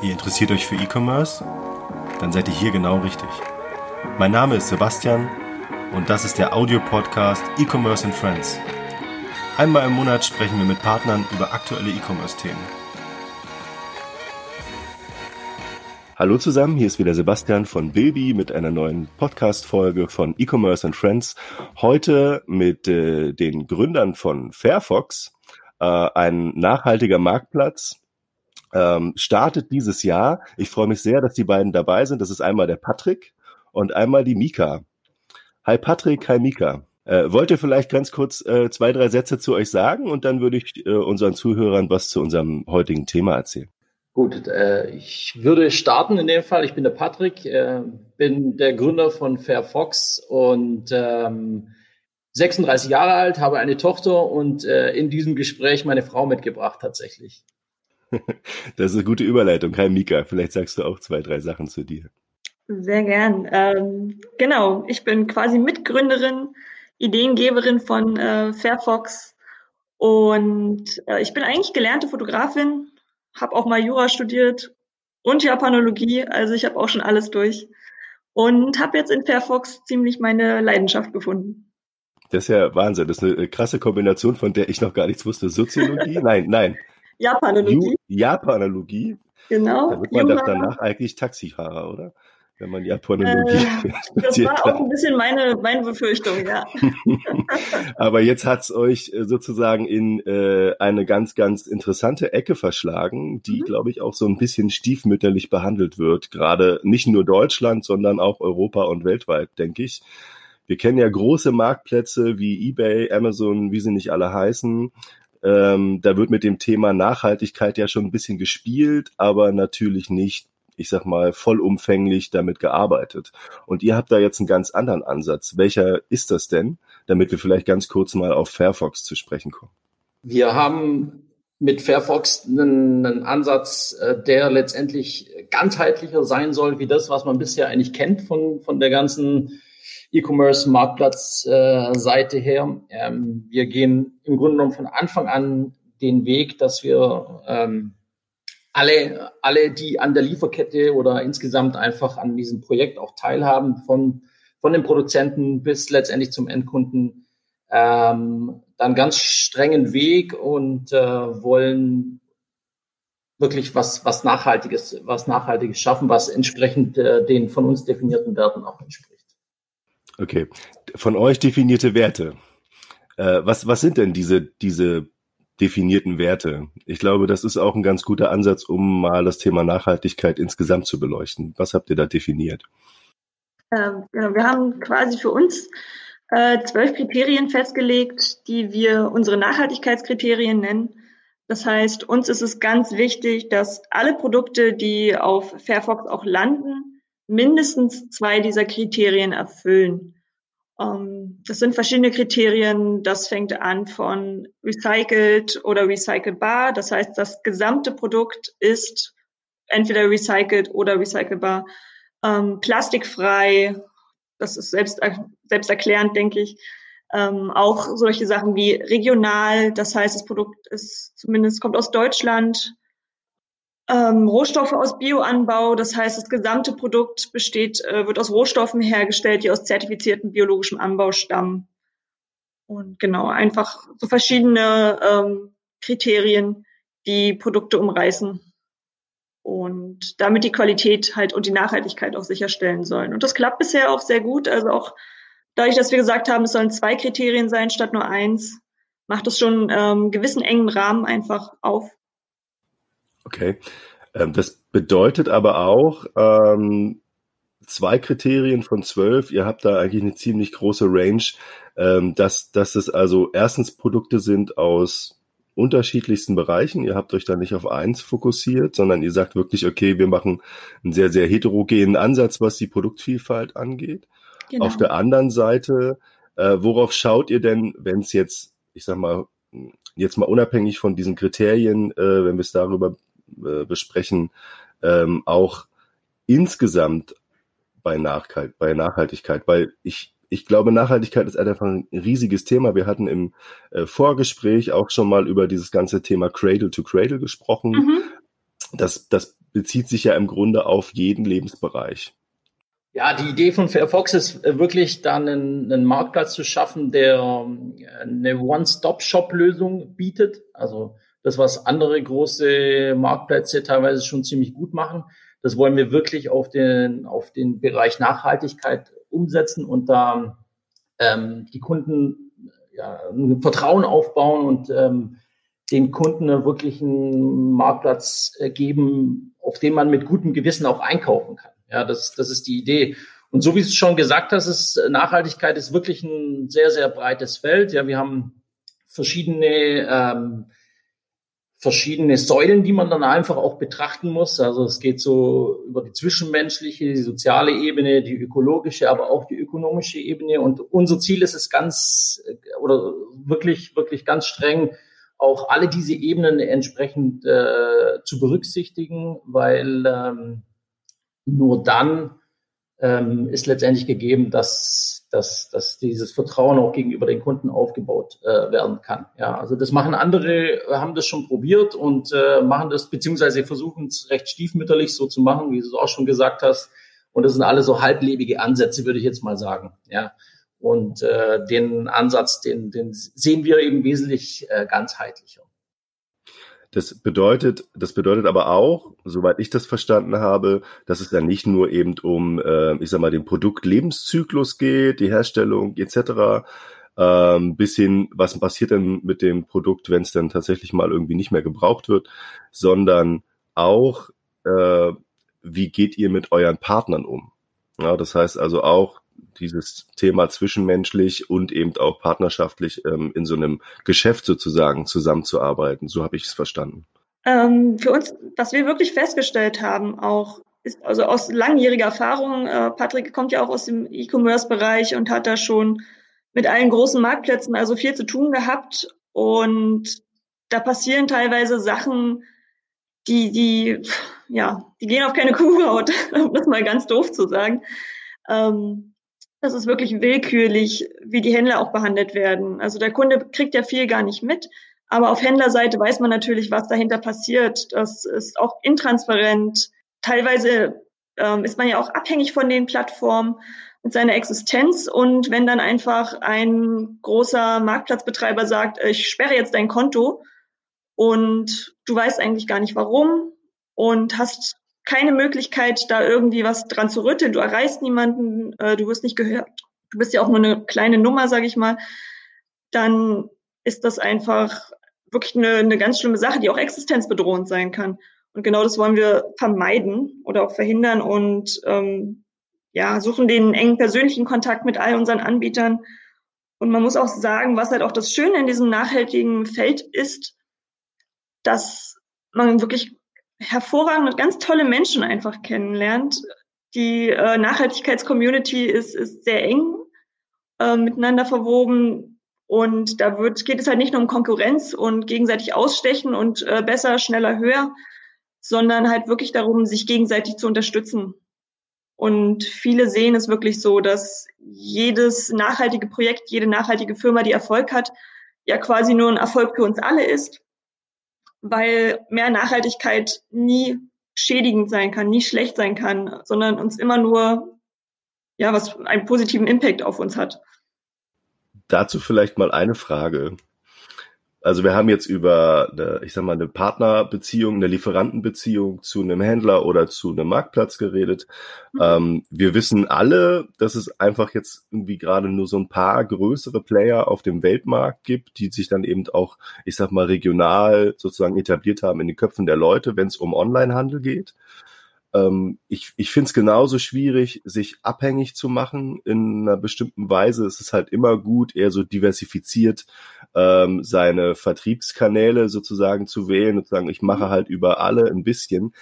Ihr interessiert euch für E-Commerce? Dann seid ihr hier genau richtig. Mein Name ist Sebastian und das ist der Audio-Podcast E-Commerce and Friends. Einmal im Monat sprechen wir mit Partnern über aktuelle E-Commerce-Themen. Hallo zusammen, hier ist wieder Sebastian von Bilby mit einer neuen Podcast-Folge von E-Commerce and Friends. Heute mit äh, den Gründern von Fairfox, äh, ein nachhaltiger Marktplatz, ähm, startet dieses Jahr. Ich freue mich sehr, dass die beiden dabei sind. Das ist einmal der Patrick und einmal die Mika. Hi Patrick, hi Mika. Äh, wollt ihr vielleicht ganz kurz äh, zwei, drei Sätze zu euch sagen und dann würde ich äh, unseren Zuhörern was zu unserem heutigen Thema erzählen. Gut, äh, ich würde starten in dem Fall. Ich bin der Patrick, äh, bin der Gründer von Fairfox und ähm, 36 Jahre alt, habe eine Tochter und äh, in diesem Gespräch meine Frau mitgebracht tatsächlich. Das ist eine gute Überleitung. Hi Mika, vielleicht sagst du auch zwei, drei Sachen zu dir. Sehr gern. Ähm, genau, ich bin quasi Mitgründerin, Ideengeberin von äh, Fairfox und äh, ich bin eigentlich gelernte Fotografin, habe auch mal Jura studiert und Japanologie, also ich habe auch schon alles durch und habe jetzt in Fairfox ziemlich meine Leidenschaft gefunden. Das ist ja Wahnsinn. Das ist eine krasse Kombination, von der ich noch gar nichts wusste. Soziologie? Nein, nein. Japanologie. Japanologie. Genau. Da wird man doch danach eigentlich Taxifahrer, oder? Wenn man Japanologie. Äh, das war auch ein bisschen meine, meine Befürchtung, ja. Aber jetzt hat's euch äh, sozusagen in äh, eine ganz, ganz interessante Ecke verschlagen, die, mhm. glaube ich, auch so ein bisschen stiefmütterlich behandelt wird. Gerade nicht nur Deutschland, sondern auch Europa und weltweit, denke ich. Wir kennen ja große Marktplätze wie eBay, Amazon, wie sie nicht alle heißen, ähm, da wird mit dem Thema Nachhaltigkeit ja schon ein bisschen gespielt, aber natürlich nicht, ich sag mal, vollumfänglich damit gearbeitet. Und ihr habt da jetzt einen ganz anderen Ansatz. Welcher ist das denn, damit wir vielleicht ganz kurz mal auf Fairfox zu sprechen kommen? Wir haben mit Fairfox einen, einen Ansatz, äh, der letztendlich ganzheitlicher sein soll, wie das, was man bisher eigentlich kennt von, von der ganzen E-Commerce-Marktplatz-Seite her. Ähm, wir gehen im Grunde genommen von Anfang an den Weg, dass wir ähm, alle, alle, die an der Lieferkette oder insgesamt einfach an diesem Projekt auch teilhaben, von, von den Produzenten bis letztendlich zum Endkunden, ähm, dann ganz strengen Weg und äh, wollen wirklich was, was Nachhaltiges, was Nachhaltiges schaffen, was entsprechend äh, den von uns definierten Werten auch entspricht. Okay. Von euch definierte Werte. Äh, was, was sind denn diese, diese definierten Werte? Ich glaube, das ist auch ein ganz guter Ansatz, um mal das Thema Nachhaltigkeit insgesamt zu beleuchten. Was habt ihr da definiert? Ähm, genau, wir haben quasi für uns äh, zwölf Kriterien festgelegt, die wir unsere Nachhaltigkeitskriterien nennen. Das heißt, uns ist es ganz wichtig, dass alle Produkte, die auf Fairfox auch landen, mindestens zwei dieser Kriterien erfüllen. Ähm, das sind verschiedene Kriterien. Das fängt an von recycled oder recycelbar. Das heißt, das gesamte Produkt ist entweder recycelt oder recycelbar. Ähm, plastikfrei, das ist selbst, selbst erklärend, denke ich. Ähm, auch solche Sachen wie regional, das heißt, das Produkt ist zumindest kommt aus Deutschland, ähm, Rohstoffe aus Bioanbau. Das heißt, das gesamte Produkt besteht, äh, wird aus Rohstoffen hergestellt, die aus zertifiziertem biologischem Anbau stammen. Und genau, einfach so verschiedene ähm, Kriterien, die Produkte umreißen und damit die Qualität halt und die Nachhaltigkeit auch sicherstellen sollen. Und das klappt bisher auch sehr gut. Also auch dadurch, dass wir gesagt haben, es sollen zwei Kriterien sein statt nur eins, macht es schon ähm, gewissen engen Rahmen einfach auf. Okay. Ähm, das bedeutet aber auch, ähm, zwei Kriterien von zwölf. Ihr habt da eigentlich eine ziemlich große Range, ähm, dass, dass es also erstens Produkte sind aus unterschiedlichsten Bereichen. Ihr habt euch da nicht auf eins fokussiert, sondern ihr sagt wirklich, okay, wir machen einen sehr, sehr heterogenen Ansatz, was die Produktvielfalt angeht. Genau. Auf der anderen Seite, äh, worauf schaut ihr denn, wenn es jetzt, ich sag mal, jetzt mal unabhängig von diesen Kriterien, äh, wenn wir es darüber äh, besprechen, ähm, auch insgesamt bei, Nachhalt, bei Nachhaltigkeit, weil ich, ich glaube, Nachhaltigkeit ist einfach ein riesiges Thema. Wir hatten im äh, Vorgespräch auch schon mal über dieses ganze Thema Cradle to Cradle gesprochen. Mhm. Das, das bezieht sich ja im Grunde auf jeden Lebensbereich. Ja, die Idee von Fairfox ist äh, wirklich dann einen, einen Marktplatz zu schaffen, der äh, eine One-Stop-Shop-Lösung bietet. Also das, was andere große Marktplätze teilweise schon ziemlich gut machen, das wollen wir wirklich auf den, auf den Bereich Nachhaltigkeit umsetzen und da ähm, die Kunden ja, ein Vertrauen aufbauen und ähm, den Kunden wirklich einen Marktplatz äh, geben, auf dem man mit gutem Gewissen auch einkaufen kann. Ja, das, das ist die Idee. Und so wie du schon gesagt hast, ist Nachhaltigkeit ist wirklich ein sehr, sehr breites Feld. Ja, wir haben verschiedene ähm, verschiedene Säulen, die man dann einfach auch betrachten muss. Also es geht so über die zwischenmenschliche, die soziale Ebene, die ökologische, aber auch die ökonomische Ebene. Und unser Ziel ist es ganz oder wirklich, wirklich ganz streng, auch alle diese Ebenen entsprechend äh, zu berücksichtigen, weil ähm, nur dann ähm, ist letztendlich gegeben, dass, dass, dass dieses Vertrauen auch gegenüber den Kunden aufgebaut äh, werden kann. Ja, also das machen andere, haben das schon probiert und äh, machen das, beziehungsweise versuchen es recht stiefmütterlich so zu machen, wie du es auch schon gesagt hast. Und das sind alle so halblebige Ansätze, würde ich jetzt mal sagen. Ja. Und äh, den Ansatz, den, den sehen wir eben wesentlich äh, ganzheitlicher. Das bedeutet, das bedeutet aber auch, soweit ich das verstanden habe, dass es dann nicht nur eben um, äh, ich sag mal, den Produktlebenszyklus geht, die Herstellung etc., ähm, bis hin, was passiert denn mit dem Produkt, wenn es dann tatsächlich mal irgendwie nicht mehr gebraucht wird, sondern auch, äh, wie geht ihr mit euren Partnern um? Ja, das heißt also auch dieses Thema zwischenmenschlich und eben auch partnerschaftlich ähm, in so einem Geschäft sozusagen zusammenzuarbeiten. So habe ich es verstanden. Ähm, für uns, was wir wirklich festgestellt haben, auch ist also aus langjähriger Erfahrung, äh, Patrick kommt ja auch aus dem E-Commerce-Bereich und hat da schon mit allen großen Marktplätzen also viel zu tun gehabt. Und da passieren teilweise Sachen, die, die, ja, die gehen auf keine Kuhhaut, um das mal ganz doof zu sagen. Ähm, das ist wirklich willkürlich, wie die Händler auch behandelt werden. Also der Kunde kriegt ja viel gar nicht mit, aber auf Händlerseite weiß man natürlich, was dahinter passiert. Das ist auch intransparent. Teilweise ähm, ist man ja auch abhängig von den Plattformen mit seiner Existenz. Und wenn dann einfach ein großer Marktplatzbetreiber sagt, ich sperre jetzt dein Konto und du weißt eigentlich gar nicht warum und hast keine Möglichkeit, da irgendwie was dran zu rütteln. Du erreichst niemanden, äh, du wirst nicht gehört. Du bist ja auch nur eine kleine Nummer, sage ich mal. Dann ist das einfach wirklich eine, eine ganz schlimme Sache, die auch existenzbedrohend sein kann. Und genau das wollen wir vermeiden oder auch verhindern und ähm, ja, suchen den engen persönlichen Kontakt mit all unseren Anbietern. Und man muss auch sagen, was halt auch das Schöne in diesem nachhaltigen Feld ist, dass man wirklich hervorragende, ganz tolle Menschen einfach kennenlernt. Die äh, Nachhaltigkeitscommunity ist, ist sehr eng äh, miteinander verwoben und da wird, geht es halt nicht nur um Konkurrenz und gegenseitig ausstechen und äh, besser, schneller, höher, sondern halt wirklich darum, sich gegenseitig zu unterstützen. Und viele sehen es wirklich so, dass jedes nachhaltige Projekt, jede nachhaltige Firma, die Erfolg hat, ja quasi nur ein Erfolg für uns alle ist weil mehr Nachhaltigkeit nie schädigend sein kann, nie schlecht sein kann, sondern uns immer nur, ja, was einen positiven Impact auf uns hat. Dazu vielleicht mal eine Frage also wir haben jetzt über, eine, ich sag mal, eine Partnerbeziehung, eine Lieferantenbeziehung zu einem Händler oder zu einem Marktplatz geredet. Mhm. Ähm, wir wissen alle, dass es einfach jetzt irgendwie gerade nur so ein paar größere Player auf dem Weltmarkt gibt, die sich dann eben auch, ich sag mal, regional sozusagen etabliert haben in den Köpfen der Leute, wenn es um Onlinehandel geht. Ähm, ich ich finde es genauso schwierig, sich abhängig zu machen in einer bestimmten Weise. Es ist halt immer gut, eher so diversifiziert ähm, seine Vertriebskanäle sozusagen zu wählen und zu sagen, ich mache mhm. halt über alle ein bisschen.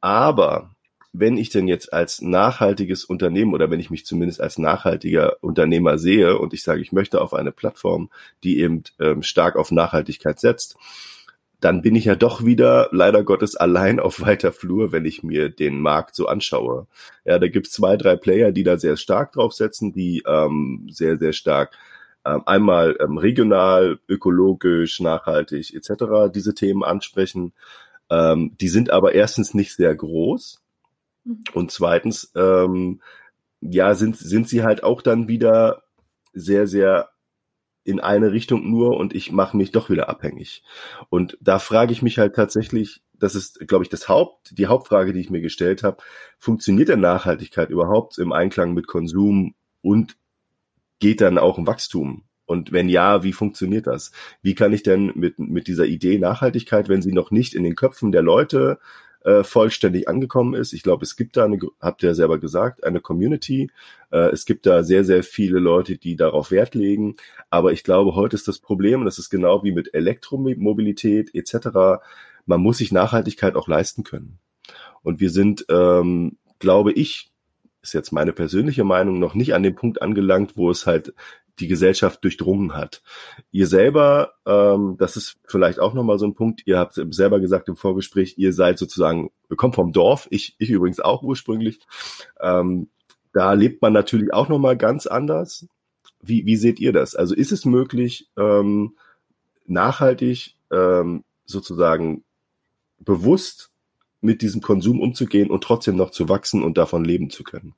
Aber wenn ich denn jetzt als nachhaltiges Unternehmen oder wenn ich mich zumindest als nachhaltiger Unternehmer sehe und ich sage, ich möchte auf eine Plattform, die eben ähm, stark auf Nachhaltigkeit setzt, dann bin ich ja doch wieder leider Gottes allein auf weiter Flur, wenn ich mir den Markt so anschaue. Ja, da gibt's zwei, drei Player, die da sehr stark draufsetzen, die ähm, sehr, sehr stark ähm, einmal ähm, regional, ökologisch, nachhaltig etc. diese Themen ansprechen. Ähm, die sind aber erstens nicht sehr groß mhm. und zweitens, ähm, ja, sind, sind sie halt auch dann wieder sehr, sehr in eine Richtung nur und ich mache mich doch wieder abhängig. Und da frage ich mich halt tatsächlich, das ist, glaube ich, das Haupt, die Hauptfrage, die ich mir gestellt habe, funktioniert denn Nachhaltigkeit überhaupt im Einklang mit Konsum und geht dann auch ein Wachstum? Und wenn ja, wie funktioniert das? Wie kann ich denn mit, mit dieser Idee Nachhaltigkeit, wenn sie noch nicht in den Köpfen der Leute äh, vollständig angekommen ist. Ich glaube, es gibt da eine, habt ihr ja selber gesagt, eine Community. Äh, es gibt da sehr, sehr viele Leute, die darauf Wert legen. Aber ich glaube, heute ist das Problem, und das ist genau wie mit Elektromobilität etc., man muss sich Nachhaltigkeit auch leisten können. Und wir sind, ähm, glaube ich, ist jetzt meine persönliche Meinung, noch nicht an dem Punkt angelangt, wo es halt die Gesellschaft durchdrungen hat. Ihr selber, ähm, das ist vielleicht auch nochmal so ein Punkt, ihr habt selber gesagt im Vorgespräch, ihr seid sozusagen, kommt vom Dorf, ich, ich übrigens auch ursprünglich. Ähm, da lebt man natürlich auch nochmal ganz anders. Wie, wie seht ihr das? Also ist es möglich, ähm, nachhaltig ähm, sozusagen bewusst mit diesem Konsum umzugehen und trotzdem noch zu wachsen und davon leben zu können?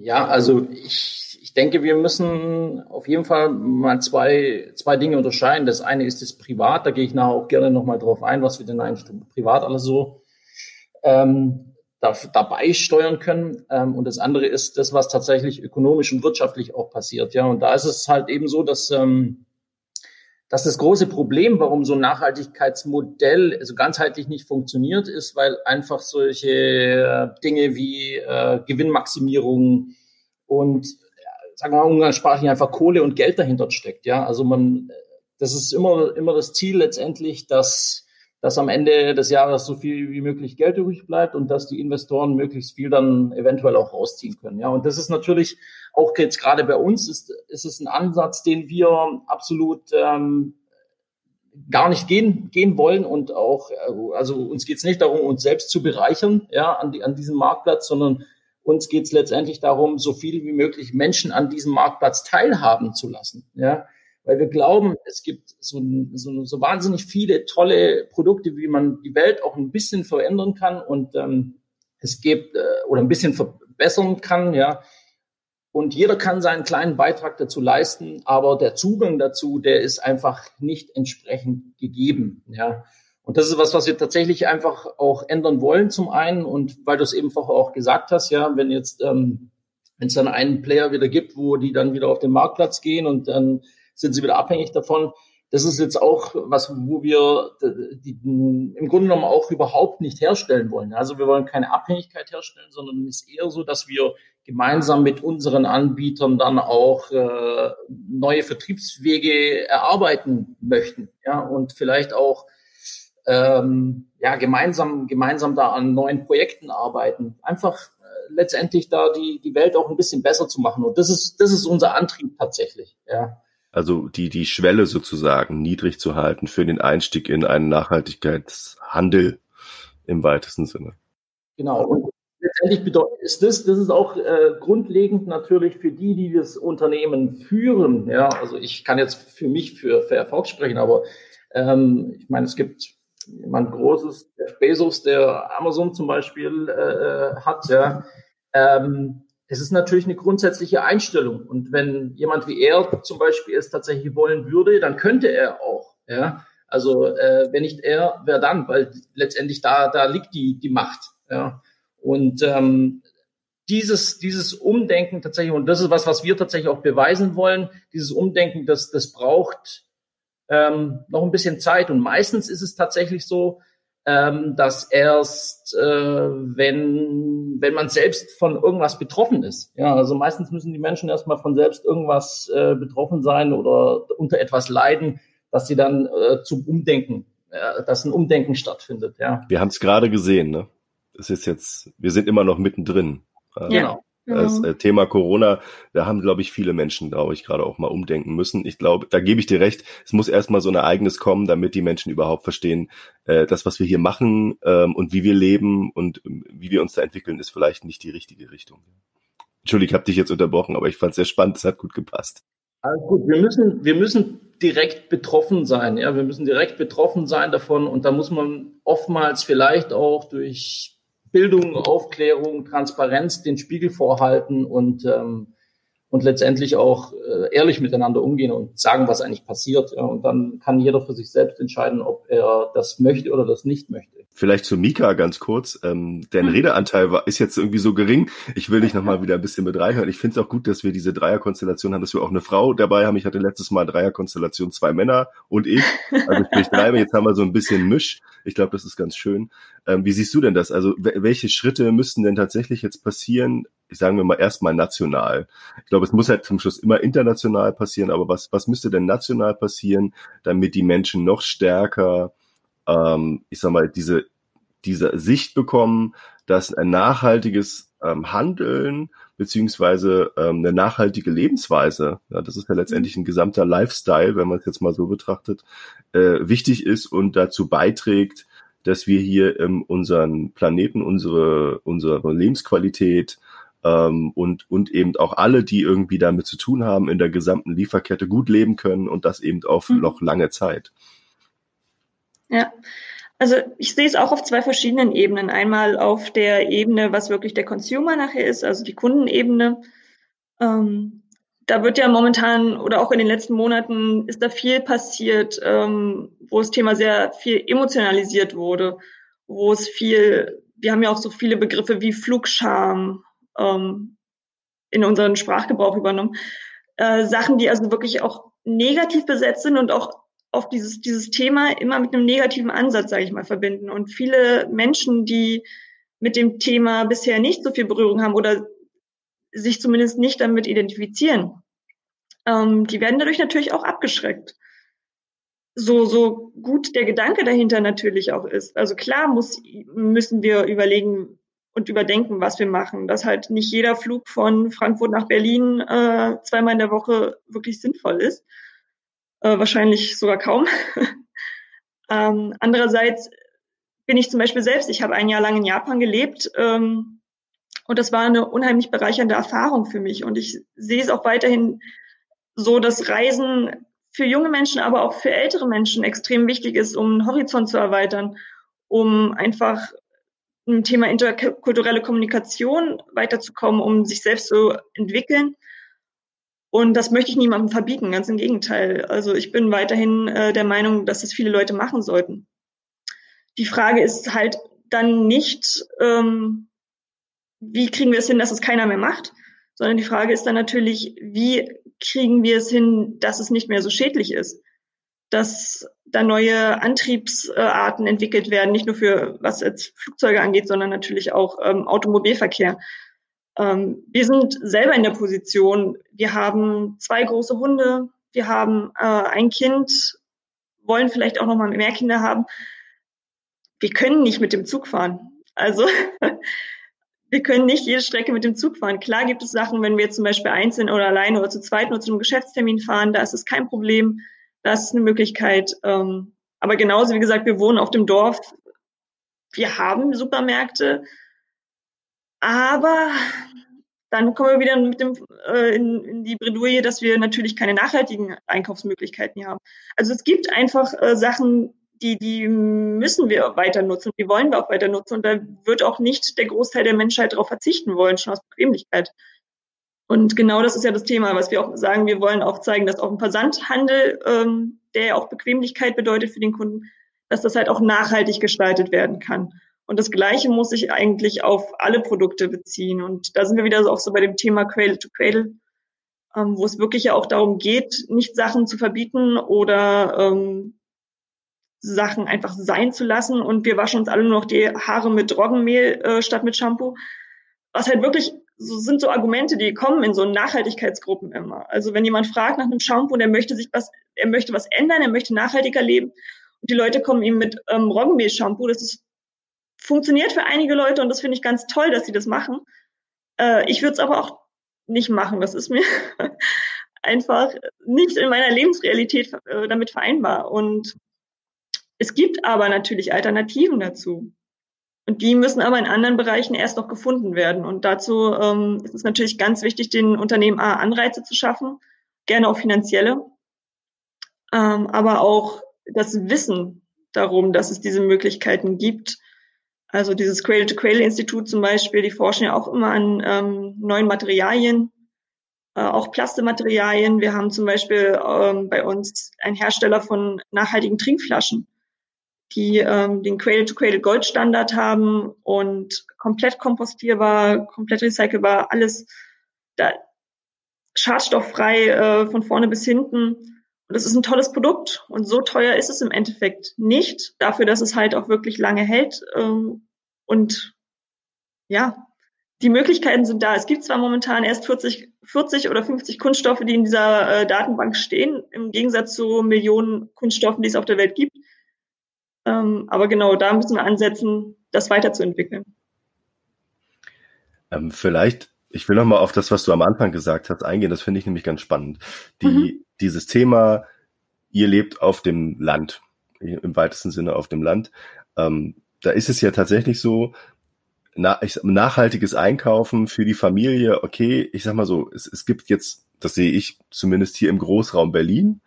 Ja, also ich ich denke, wir müssen auf jeden Fall mal zwei, zwei Dinge unterscheiden. Das eine ist das Privat, da gehe ich nachher auch gerne nochmal drauf ein, was wir denn eigentlich privat alles so ähm, da, dabei steuern können. Ähm, und das andere ist das, was tatsächlich ökonomisch und wirtschaftlich auch passiert. Ja, und da ist es halt eben so, dass ähm, dass das große Problem, warum so ein Nachhaltigkeitsmodell so also ganzheitlich nicht funktioniert, ist, weil einfach solche Dinge wie äh, Gewinnmaximierung und sagen wir mal umgangssprachlich einfach Kohle und Geld dahinter steckt. Ja, also man, das ist immer, immer das Ziel letztendlich, dass, dass am Ende des Jahres so viel wie möglich Geld übrig bleibt und dass die Investoren möglichst viel dann eventuell auch rausziehen können. Ja, und das ist natürlich auch jetzt gerade bei uns ist, ist es ein Ansatz, den wir absolut ähm, gar nicht gehen, gehen wollen und auch, also uns geht es nicht darum, uns selbst zu bereichern, ja, an, die, an diesem Marktplatz, sondern uns geht es letztendlich darum, so viele wie möglich Menschen an diesem Marktplatz teilhaben zu lassen. Ja, weil wir glauben, es gibt so, so, so wahnsinnig viele tolle Produkte, wie man die Welt auch ein bisschen verändern kann und ähm, es gibt äh, oder ein bisschen verbessern kann. Ja, und jeder kann seinen kleinen Beitrag dazu leisten, aber der Zugang dazu, der ist einfach nicht entsprechend gegeben. Ja. Und das ist was, was wir tatsächlich einfach auch ändern wollen zum einen. Und weil du es eben vorher auch gesagt hast, ja, wenn jetzt, ähm, wenn es dann einen Player wieder gibt, wo die dann wieder auf den Marktplatz gehen und dann sind sie wieder abhängig davon. Das ist jetzt auch was, wo wir die, die, im Grunde genommen auch überhaupt nicht herstellen wollen. Also wir wollen keine Abhängigkeit herstellen, sondern es ist eher so, dass wir gemeinsam mit unseren Anbietern dann auch äh, neue Vertriebswege erarbeiten möchten. Ja, und vielleicht auch ähm, ja, gemeinsam, gemeinsam da an neuen Projekten arbeiten. Einfach äh, letztendlich da die, die Welt auch ein bisschen besser zu machen. Und das ist, das ist unser Antrieb tatsächlich, ja. Also die, die Schwelle sozusagen niedrig zu halten für den Einstieg in einen Nachhaltigkeitshandel im weitesten Sinne. Genau. Und letztendlich bedeutet ist das, das ist auch äh, grundlegend natürlich für die, die das Unternehmen führen. Ja, also ich kann jetzt für mich für Fair Fox sprechen, aber ähm, ich meine, es gibt jemand Großes, der Bezos, der Amazon zum Beispiel äh, hat, ja, ähm, es ist natürlich eine grundsätzliche Einstellung. Und wenn jemand wie er zum Beispiel es tatsächlich wollen würde, dann könnte er auch. Ja? Also äh, wenn nicht er, wer dann? Weil letztendlich da, da liegt die, die Macht. Ja? Und ähm, dieses, dieses Umdenken tatsächlich, und das ist was, was wir tatsächlich auch beweisen wollen, dieses Umdenken, das, das braucht ähm, noch ein bisschen Zeit. Und meistens ist es tatsächlich so, ähm, dass erst, äh, wenn, wenn man selbst von irgendwas betroffen ist. Ja, also meistens müssen die Menschen erstmal von selbst irgendwas äh, betroffen sein oder unter etwas leiden, dass sie dann äh, zum Umdenken, äh, dass ein Umdenken stattfindet. Ja. Wir haben es gerade gesehen, ne? Das ist jetzt, wir sind immer noch mittendrin. Genau. Das äh, Thema Corona, da haben, glaube ich, viele Menschen, glaube ich, gerade auch mal umdenken müssen. Ich glaube, da gebe ich dir recht, es muss erstmal so ein Ereignis kommen, damit die Menschen überhaupt verstehen, äh, das, was wir hier machen ähm, und wie wir leben und ähm, wie wir uns da entwickeln, ist vielleicht nicht die richtige Richtung. Entschuldigung, ich habe dich jetzt unterbrochen, aber ich fand es sehr spannend, es hat gut gepasst. Also gut, wir müssen, wir müssen direkt betroffen sein. Ja, wir müssen direkt betroffen sein davon und da muss man oftmals vielleicht auch durch Bildung, Aufklärung, Transparenz den Spiegel vorhalten und ähm, und letztendlich auch äh, ehrlich miteinander umgehen und sagen, was eigentlich passiert. Ja. Und dann kann jeder für sich selbst entscheiden, ob er das möchte oder das nicht möchte. Vielleicht zu Mika ganz kurz. Ähm, dein hm. Redeanteil war, ist jetzt irgendwie so gering. Ich will dich nochmal wieder ein bisschen mit reinhören. Ich finde es auch gut, dass wir diese Dreierkonstellation haben, dass wir auch eine Frau dabei haben. Ich hatte letztes Mal Dreierkonstellation, zwei Männer und ich. Also sprich drei, jetzt haben wir so ein bisschen Misch. Ich glaube, das ist ganz schön. Ähm, wie siehst du denn das? Also welche Schritte müssten denn tatsächlich jetzt passieren, sagen wir mal erstmal national. Ich glaube, es muss halt zum Schluss immer international passieren, aber was, was müsste denn national passieren, damit die Menschen noch stärker, ähm, ich sag mal, diese, diese Sicht bekommen, dass ein nachhaltiges ähm, Handeln beziehungsweise ähm, eine nachhaltige Lebensweise, ja, das ist ja letztendlich ein gesamter Lifestyle, wenn man es jetzt mal so betrachtet, äh, wichtig ist und dazu beiträgt, dass wir hier ähm, unseren Planeten, unsere, unsere Lebensqualität ähm, und, und eben auch alle, die irgendwie damit zu tun haben, in der gesamten Lieferkette gut leben können und das eben auf mhm. noch lange Zeit. Ja, also ich sehe es auch auf zwei verschiedenen Ebenen. Einmal auf der Ebene, was wirklich der Consumer nachher ist, also die Kundenebene. Ähm, da wird ja momentan oder auch in den letzten Monaten ist da viel passiert, ähm, wo das Thema sehr viel emotionalisiert wurde, wo es viel, wir haben ja auch so viele Begriffe wie Flugscham, ähm, in unseren Sprachgebrauch übernommen. Äh, Sachen, die also wirklich auch negativ besetzt sind und auch auf dieses, dieses Thema immer mit einem negativen Ansatz, sage ich mal, verbinden. Und viele Menschen, die mit dem Thema bisher nicht so viel Berührung haben oder sich zumindest nicht damit identifizieren, ähm, die werden dadurch natürlich auch abgeschreckt. So, so gut der Gedanke dahinter natürlich auch ist. Also klar muss, müssen wir überlegen, und überdenken, was wir machen. Dass halt nicht jeder Flug von Frankfurt nach Berlin äh, zweimal in der Woche wirklich sinnvoll ist. Äh, wahrscheinlich sogar kaum. ähm, andererseits bin ich zum Beispiel selbst, ich habe ein Jahr lang in Japan gelebt ähm, und das war eine unheimlich bereichernde Erfahrung für mich. Und ich sehe es auch weiterhin so, dass Reisen für junge Menschen, aber auch für ältere Menschen extrem wichtig ist, um einen Horizont zu erweitern, um einfach im Thema interkulturelle Kommunikation weiterzukommen, um sich selbst zu entwickeln. Und das möchte ich niemandem verbieten, ganz im Gegenteil. Also ich bin weiterhin äh, der Meinung, dass es viele Leute machen sollten. Die Frage ist halt dann nicht, ähm, wie kriegen wir es hin, dass es keiner mehr macht, sondern die Frage ist dann natürlich, wie kriegen wir es hin, dass es nicht mehr so schädlich ist dass da neue Antriebsarten entwickelt werden, nicht nur für was jetzt Flugzeuge angeht, sondern natürlich auch ähm, Automobilverkehr. Ähm, wir sind selber in der Position, wir haben zwei große Hunde, wir haben äh, ein Kind, wollen vielleicht auch noch mal mehr Kinder haben. Wir können nicht mit dem Zug fahren. Also wir können nicht jede Strecke mit dem Zug fahren. Klar gibt es Sachen, wenn wir zum Beispiel einzeln oder alleine oder zu zweit nur zu einem Geschäftstermin fahren, da ist es kein Problem das ist eine Möglichkeit. Ähm, aber genauso, wie gesagt, wir wohnen auf dem Dorf. Wir haben Supermärkte. Aber dann kommen wir wieder mit dem, äh, in, in die Bredouille, dass wir natürlich keine nachhaltigen Einkaufsmöglichkeiten haben. Also es gibt einfach äh, Sachen, die, die müssen wir weiter nutzen, die wollen wir auch weiter nutzen. Und da wird auch nicht der Großteil der Menschheit darauf verzichten wollen, schon aus Bequemlichkeit. Und genau das ist ja das Thema, was wir auch sagen. Wir wollen auch zeigen, dass auch ein Versandhandel, ähm, der ja auch Bequemlichkeit bedeutet für den Kunden, dass das halt auch nachhaltig gestaltet werden kann. Und das Gleiche muss sich eigentlich auf alle Produkte beziehen. Und da sind wir wieder auch so bei dem Thema Cradle to Cradle, ähm, wo es wirklich ja auch darum geht, nicht Sachen zu verbieten oder ähm, Sachen einfach sein zu lassen. Und wir waschen uns alle nur noch die Haare mit Roggenmehl äh, statt mit Shampoo. Was halt wirklich so sind so Argumente, die kommen in so Nachhaltigkeitsgruppen immer. Also wenn jemand fragt nach einem Shampoo und er möchte sich was, er möchte was ändern, er möchte nachhaltiger leben und die Leute kommen ihm mit ähm, Roggenmehl-Shampoo, das ist, funktioniert für einige Leute und das finde ich ganz toll, dass sie das machen. Äh, ich würde es aber auch nicht machen. Das ist mir einfach nicht in meiner Lebensrealität äh, damit vereinbar. Und es gibt aber natürlich Alternativen dazu. Und die müssen aber in anderen Bereichen erst noch gefunden werden. Und dazu ähm, ist es natürlich ganz wichtig, den Unternehmen A, Anreize zu schaffen, gerne auch finanzielle, ähm, aber auch das Wissen darum, dass es diese Möglichkeiten gibt. Also dieses Cradle-to-Cradle-Institut zum Beispiel, die forschen ja auch immer an ähm, neuen Materialien, äh, auch Plastematerialien. Wir haben zum Beispiel ähm, bei uns einen Hersteller von nachhaltigen Trinkflaschen, die ähm, den Cradle-to-Cradle Gold-Standard haben und komplett kompostierbar, komplett recycelbar, alles da, schadstofffrei äh, von vorne bis hinten. Und es ist ein tolles Produkt und so teuer ist es im Endeffekt nicht, dafür, dass es halt auch wirklich lange hält. Ähm, und ja, die Möglichkeiten sind da. Es gibt zwar momentan erst 40, 40 oder 50 Kunststoffe, die in dieser äh, Datenbank stehen, im Gegensatz zu Millionen Kunststoffen, die es auf der Welt gibt. Ähm, aber genau, da müssen wir ansetzen, das weiterzuentwickeln. Ähm, vielleicht ich will noch mal auf das, was du am Anfang gesagt hast, eingehen. Das finde ich nämlich ganz spannend. Die, mhm. Dieses Thema, ihr lebt auf dem Land, im weitesten Sinne auf dem Land. Ähm, da ist es ja tatsächlich so, na, ich, nachhaltiges Einkaufen für die Familie, okay, ich sag mal so, es, es gibt jetzt, das sehe ich zumindest hier im Großraum Berlin,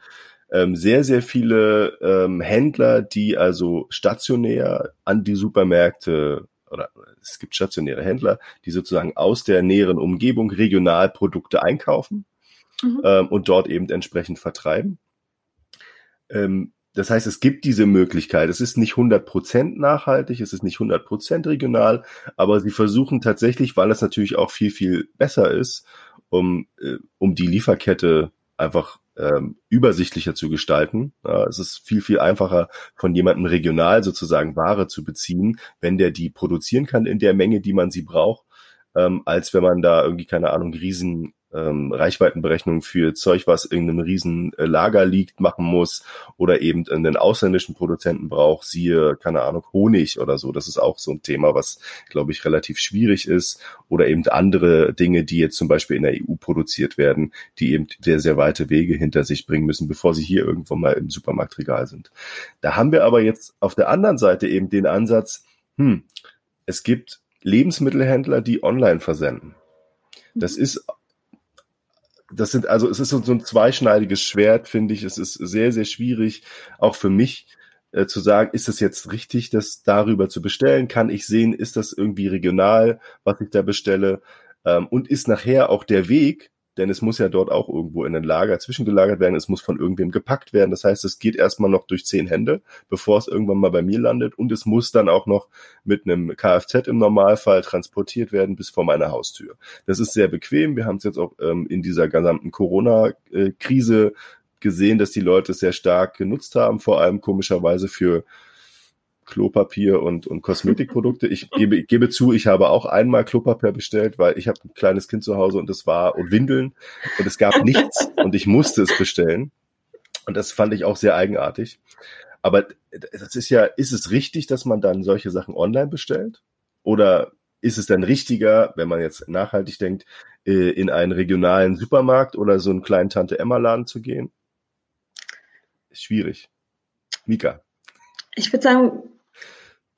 ähm, sehr, sehr viele ähm, Händler, die also stationär an die Supermärkte oder es gibt stationäre Händler, die sozusagen aus der näheren Umgebung regional Produkte einkaufen mhm. ähm, und dort eben entsprechend vertreiben. Ähm, das heißt, es gibt diese Möglichkeit. Es ist nicht 100% nachhaltig, es ist nicht 100% regional, aber sie versuchen tatsächlich, weil es natürlich auch viel, viel besser ist, um, äh, um die Lieferkette einfach ähm, übersichtlicher zu gestalten. Ja, es ist viel, viel einfacher, von jemandem regional sozusagen Ware zu beziehen, wenn der die produzieren kann in der Menge, die man sie braucht, ähm, als wenn man da irgendwie, keine Ahnung, riesen ähm, Reichweitenberechnung für Zeug, was in einem riesen äh, Lager liegt, machen muss oder eben einen ausländischen Produzenten braucht, siehe, keine Ahnung, Honig oder so. Das ist auch so ein Thema, was, glaube ich, relativ schwierig ist. Oder eben andere Dinge, die jetzt zum Beispiel in der EU produziert werden, die eben sehr, sehr weite Wege hinter sich bringen müssen, bevor sie hier irgendwo mal im Supermarktregal sind. Da haben wir aber jetzt auf der anderen Seite eben den Ansatz, hm, es gibt Lebensmittelhändler, die online versenden. Das ist das sind, also es ist so, ein zweischneidiges Schwert, finde ich. Es ist sehr, sehr schwierig, auch für mich äh, zu sagen, ist es jetzt richtig, das darüber zu bestellen? Kann ich sehen, ist das irgendwie regional, was ich da bestelle? Ähm, und ist nachher auch der Weg denn es muss ja dort auch irgendwo in ein Lager zwischengelagert werden, es muss von irgendwem gepackt werden. Das heißt, es geht erstmal noch durch zehn Hände, bevor es irgendwann mal bei mir landet und es muss dann auch noch mit einem Kfz im Normalfall transportiert werden bis vor meine Haustür. Das ist sehr bequem. Wir haben es jetzt auch ähm, in dieser gesamten Corona-Krise gesehen, dass die Leute es sehr stark genutzt haben, vor allem komischerweise für Klopapier und, und Kosmetikprodukte. Ich gebe, gebe zu, ich habe auch einmal Klopapier bestellt, weil ich habe ein kleines Kind zu Hause und es war und Windeln und es gab nichts und ich musste es bestellen. Und das fand ich auch sehr eigenartig. Aber das ist ja, ist es richtig, dass man dann solche Sachen online bestellt? Oder ist es dann richtiger, wenn man jetzt nachhaltig denkt, äh, in einen regionalen Supermarkt oder so einen kleinen Tante-Emma-Laden zu gehen? Schwierig. Mika. Ich würde sagen,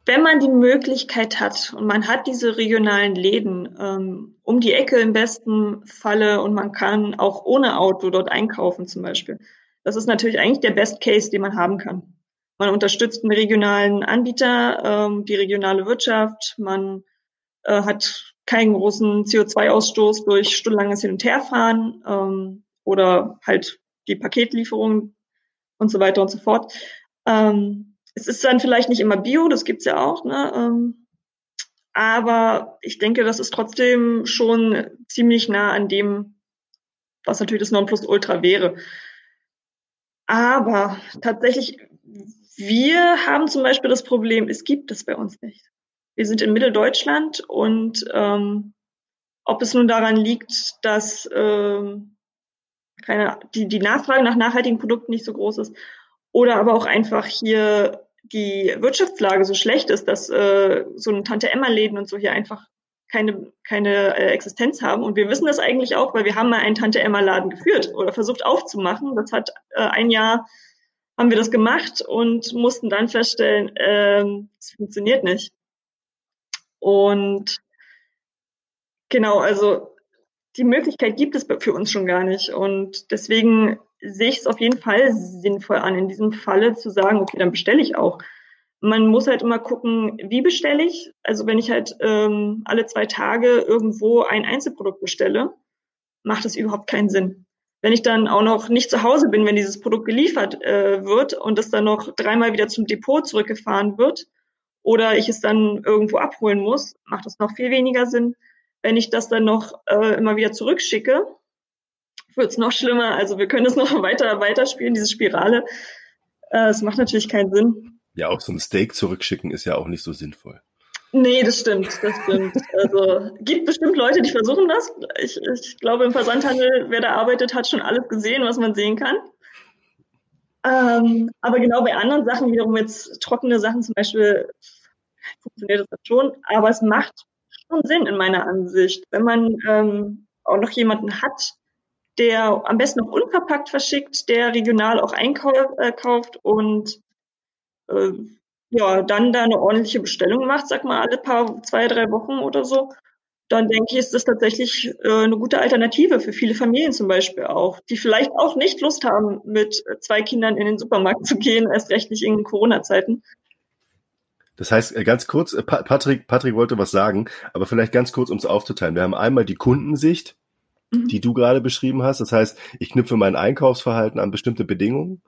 wenn man die Möglichkeit hat und man hat diese regionalen Läden ähm, um die Ecke im besten Falle und man kann auch ohne Auto dort einkaufen zum Beispiel. Das ist natürlich eigentlich der Best Case, den man haben kann. Man unterstützt einen regionalen Anbieter, ähm, die regionale Wirtschaft, man äh, hat keinen großen CO2-Ausstoß durch stundenlanges Hin- und Herfahren ähm, oder halt die Paketlieferung und so weiter und so fort. Ähm, es ist dann vielleicht nicht immer Bio, das gibt's ja auch, ne? Ähm, aber ich denke, das ist trotzdem schon ziemlich nah an dem, was natürlich das Nonplusultra wäre. Aber tatsächlich, wir haben zum Beispiel das Problem, es gibt es bei uns nicht. Wir sind in Mitteldeutschland und ähm, ob es nun daran liegt, dass ähm, keine, die, die Nachfrage nach nachhaltigen Produkten nicht so groß ist oder aber auch einfach hier die Wirtschaftslage so schlecht ist, dass äh, so ein Tante-Emma-Läden und so hier einfach keine, keine äh, Existenz haben. Und wir wissen das eigentlich auch, weil wir haben mal einen Tante-Emma-Laden geführt oder versucht aufzumachen. Das hat äh, ein Jahr haben wir das gemacht und mussten dann feststellen, ähm, es äh, funktioniert nicht. Und genau, also die Möglichkeit gibt es für uns schon gar nicht. Und deswegen sehe ich es auf jeden Fall sinnvoll an, in diesem Falle zu sagen, okay, dann bestelle ich auch. Man muss halt immer gucken, wie bestelle ich. Also wenn ich halt ähm, alle zwei Tage irgendwo ein Einzelprodukt bestelle, macht das überhaupt keinen Sinn. Wenn ich dann auch noch nicht zu Hause bin, wenn dieses Produkt geliefert äh, wird und es dann noch dreimal wieder zum Depot zurückgefahren wird oder ich es dann irgendwo abholen muss, macht das noch viel weniger Sinn. Wenn ich das dann noch äh, immer wieder zurückschicke, wird es noch schlimmer. Also wir können es noch weiter weiterspielen, diese Spirale. Äh, es macht natürlich keinen Sinn. Ja, auch so ein Steak zurückschicken ist ja auch nicht so sinnvoll. Nee, das stimmt, das stimmt. Also gibt bestimmt Leute, die versuchen das. Ich, ich glaube, im Versandhandel, wer da arbeitet, hat schon alles gesehen, was man sehen kann. Ähm, aber genau bei anderen Sachen, wiederum jetzt trockene Sachen zum Beispiel, funktioniert das schon. Aber es macht schon Sinn in meiner Ansicht, wenn man ähm, auch noch jemanden hat, der am besten noch unverpackt verschickt, der regional auch einkauft äh, und äh, ja, dann da eine ordentliche Bestellung macht, sag mal alle paar, zwei, drei Wochen oder so, dann denke ich, ist das tatsächlich äh, eine gute Alternative für viele Familien zum Beispiel auch, die vielleicht auch nicht Lust haben, mit zwei Kindern in den Supermarkt zu gehen, erst recht nicht in Corona-Zeiten. Das heißt, äh, ganz kurz, äh, Patrick, Patrick wollte was sagen, aber vielleicht ganz kurz, um es aufzuteilen. Wir haben einmal die Kundensicht, mhm. die du gerade beschrieben hast. Das heißt, ich knüpfe mein Einkaufsverhalten an bestimmte Bedingungen.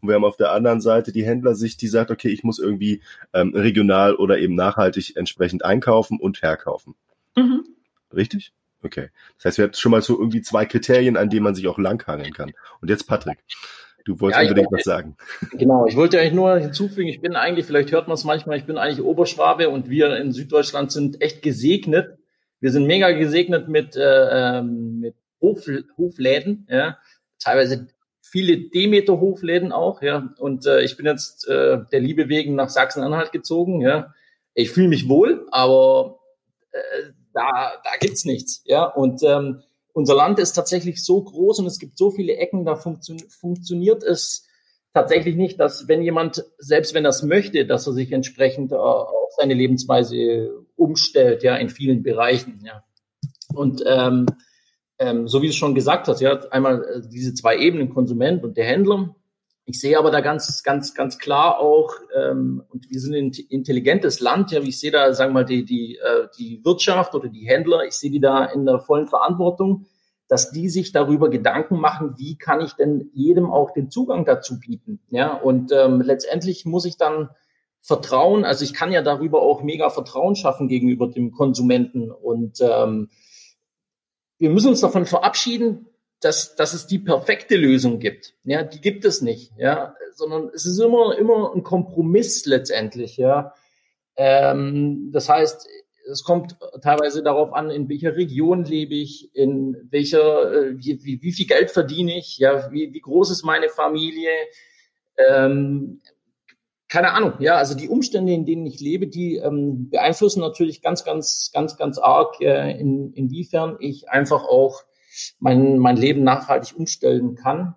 Und wir haben auf der anderen Seite die Händlersicht, die sagt, okay, ich muss irgendwie ähm, regional oder eben nachhaltig entsprechend einkaufen und verkaufen. Mhm. Richtig? Okay. Das heißt, wir haben schon mal so irgendwie zwei Kriterien, an denen man sich auch langhangeln kann. Und jetzt Patrick. Du wolltest ja, unbedingt was sagen. Genau, ich wollte eigentlich nur hinzufügen, ich bin eigentlich, vielleicht hört man es manchmal, ich bin eigentlich Oberschwabe und wir in Süddeutschland sind echt gesegnet. Wir sind mega gesegnet mit, äh, ähm, mit Hof, Hofläden, ja, teilweise viele Demeter-Hofläden auch, ja. Und äh, ich bin jetzt äh, der Liebe wegen nach Sachsen-Anhalt gezogen, ja. Ich fühle mich wohl, aber äh, da, da gibt's nichts, ja. Und ähm, unser Land ist tatsächlich so groß und es gibt so viele Ecken, da funktio funktioniert es tatsächlich nicht, dass wenn jemand, selbst wenn das möchte, dass er sich entsprechend äh, auf seine Lebensweise umstellt, ja, in vielen Bereichen, ja. Und ähm, ähm, so wie du schon gesagt hast, ja, einmal äh, diese zwei Ebenen, Konsument und der Händler. Ich sehe aber da ganz, ganz, ganz klar auch, ähm, und wir sind ein intelligentes Land, ja, ich sehe da, sagen wir mal, die, die, äh, die Wirtschaft oder die Händler, ich sehe die da in der vollen Verantwortung, dass die sich darüber Gedanken machen, wie kann ich denn jedem auch den Zugang dazu bieten. Ja, und ähm, letztendlich muss ich dann Vertrauen, also ich kann ja darüber auch mega Vertrauen schaffen gegenüber dem Konsumenten und ähm, wir müssen uns davon verabschieden, dass, dass es die perfekte Lösung gibt. Ja, die gibt es nicht, ja, sondern es ist immer, immer ein Kompromiss letztendlich, ja. Ähm, das heißt, es kommt teilweise darauf an, in welcher Region lebe ich, in welcher, äh, wie, wie, wie viel Geld verdiene ich, ja, wie, wie groß ist meine Familie, ähm, keine Ahnung, ja, also die Umstände, in denen ich lebe, die ähm, beeinflussen natürlich ganz, ganz, ganz, ganz arg, äh, in, inwiefern ich einfach auch mein, mein Leben nachhaltig umstellen kann.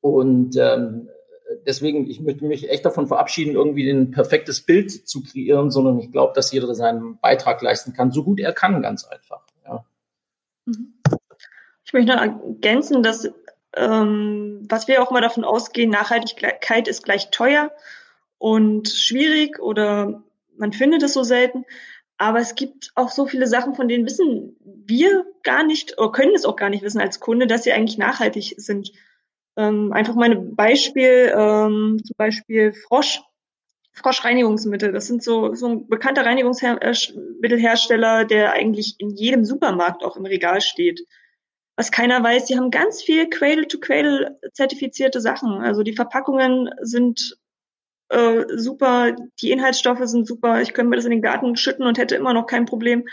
Und ähm, deswegen, ich möchte mich echt davon verabschieden, irgendwie ein perfektes Bild zu kreieren, sondern ich glaube, dass jeder seinen Beitrag leisten kann, so gut er kann, ganz einfach. Ja. Mhm. Ich möchte noch ergänzen, dass ähm, was wir auch mal davon ausgehen, Nachhaltigkeit ist gleich teuer und schwierig oder man findet es so selten. Aber es gibt auch so viele Sachen, von denen wissen wir gar nicht oder können es auch gar nicht wissen als Kunde, dass sie eigentlich nachhaltig sind. Ähm, einfach mal Beispiel, ähm, zum Beispiel Frosch, Froschreinigungsmittel. Das sind so, so ein bekannter Reinigungsmittelhersteller, der eigentlich in jedem Supermarkt auch im Regal steht. Was keiner weiß, die haben ganz viel Cradle-to-Cradle zertifizierte Sachen. Also die Verpackungen sind äh, super, die Inhaltsstoffe sind super, ich könnte mir das in den Garten schütten und hätte immer noch kein Problem.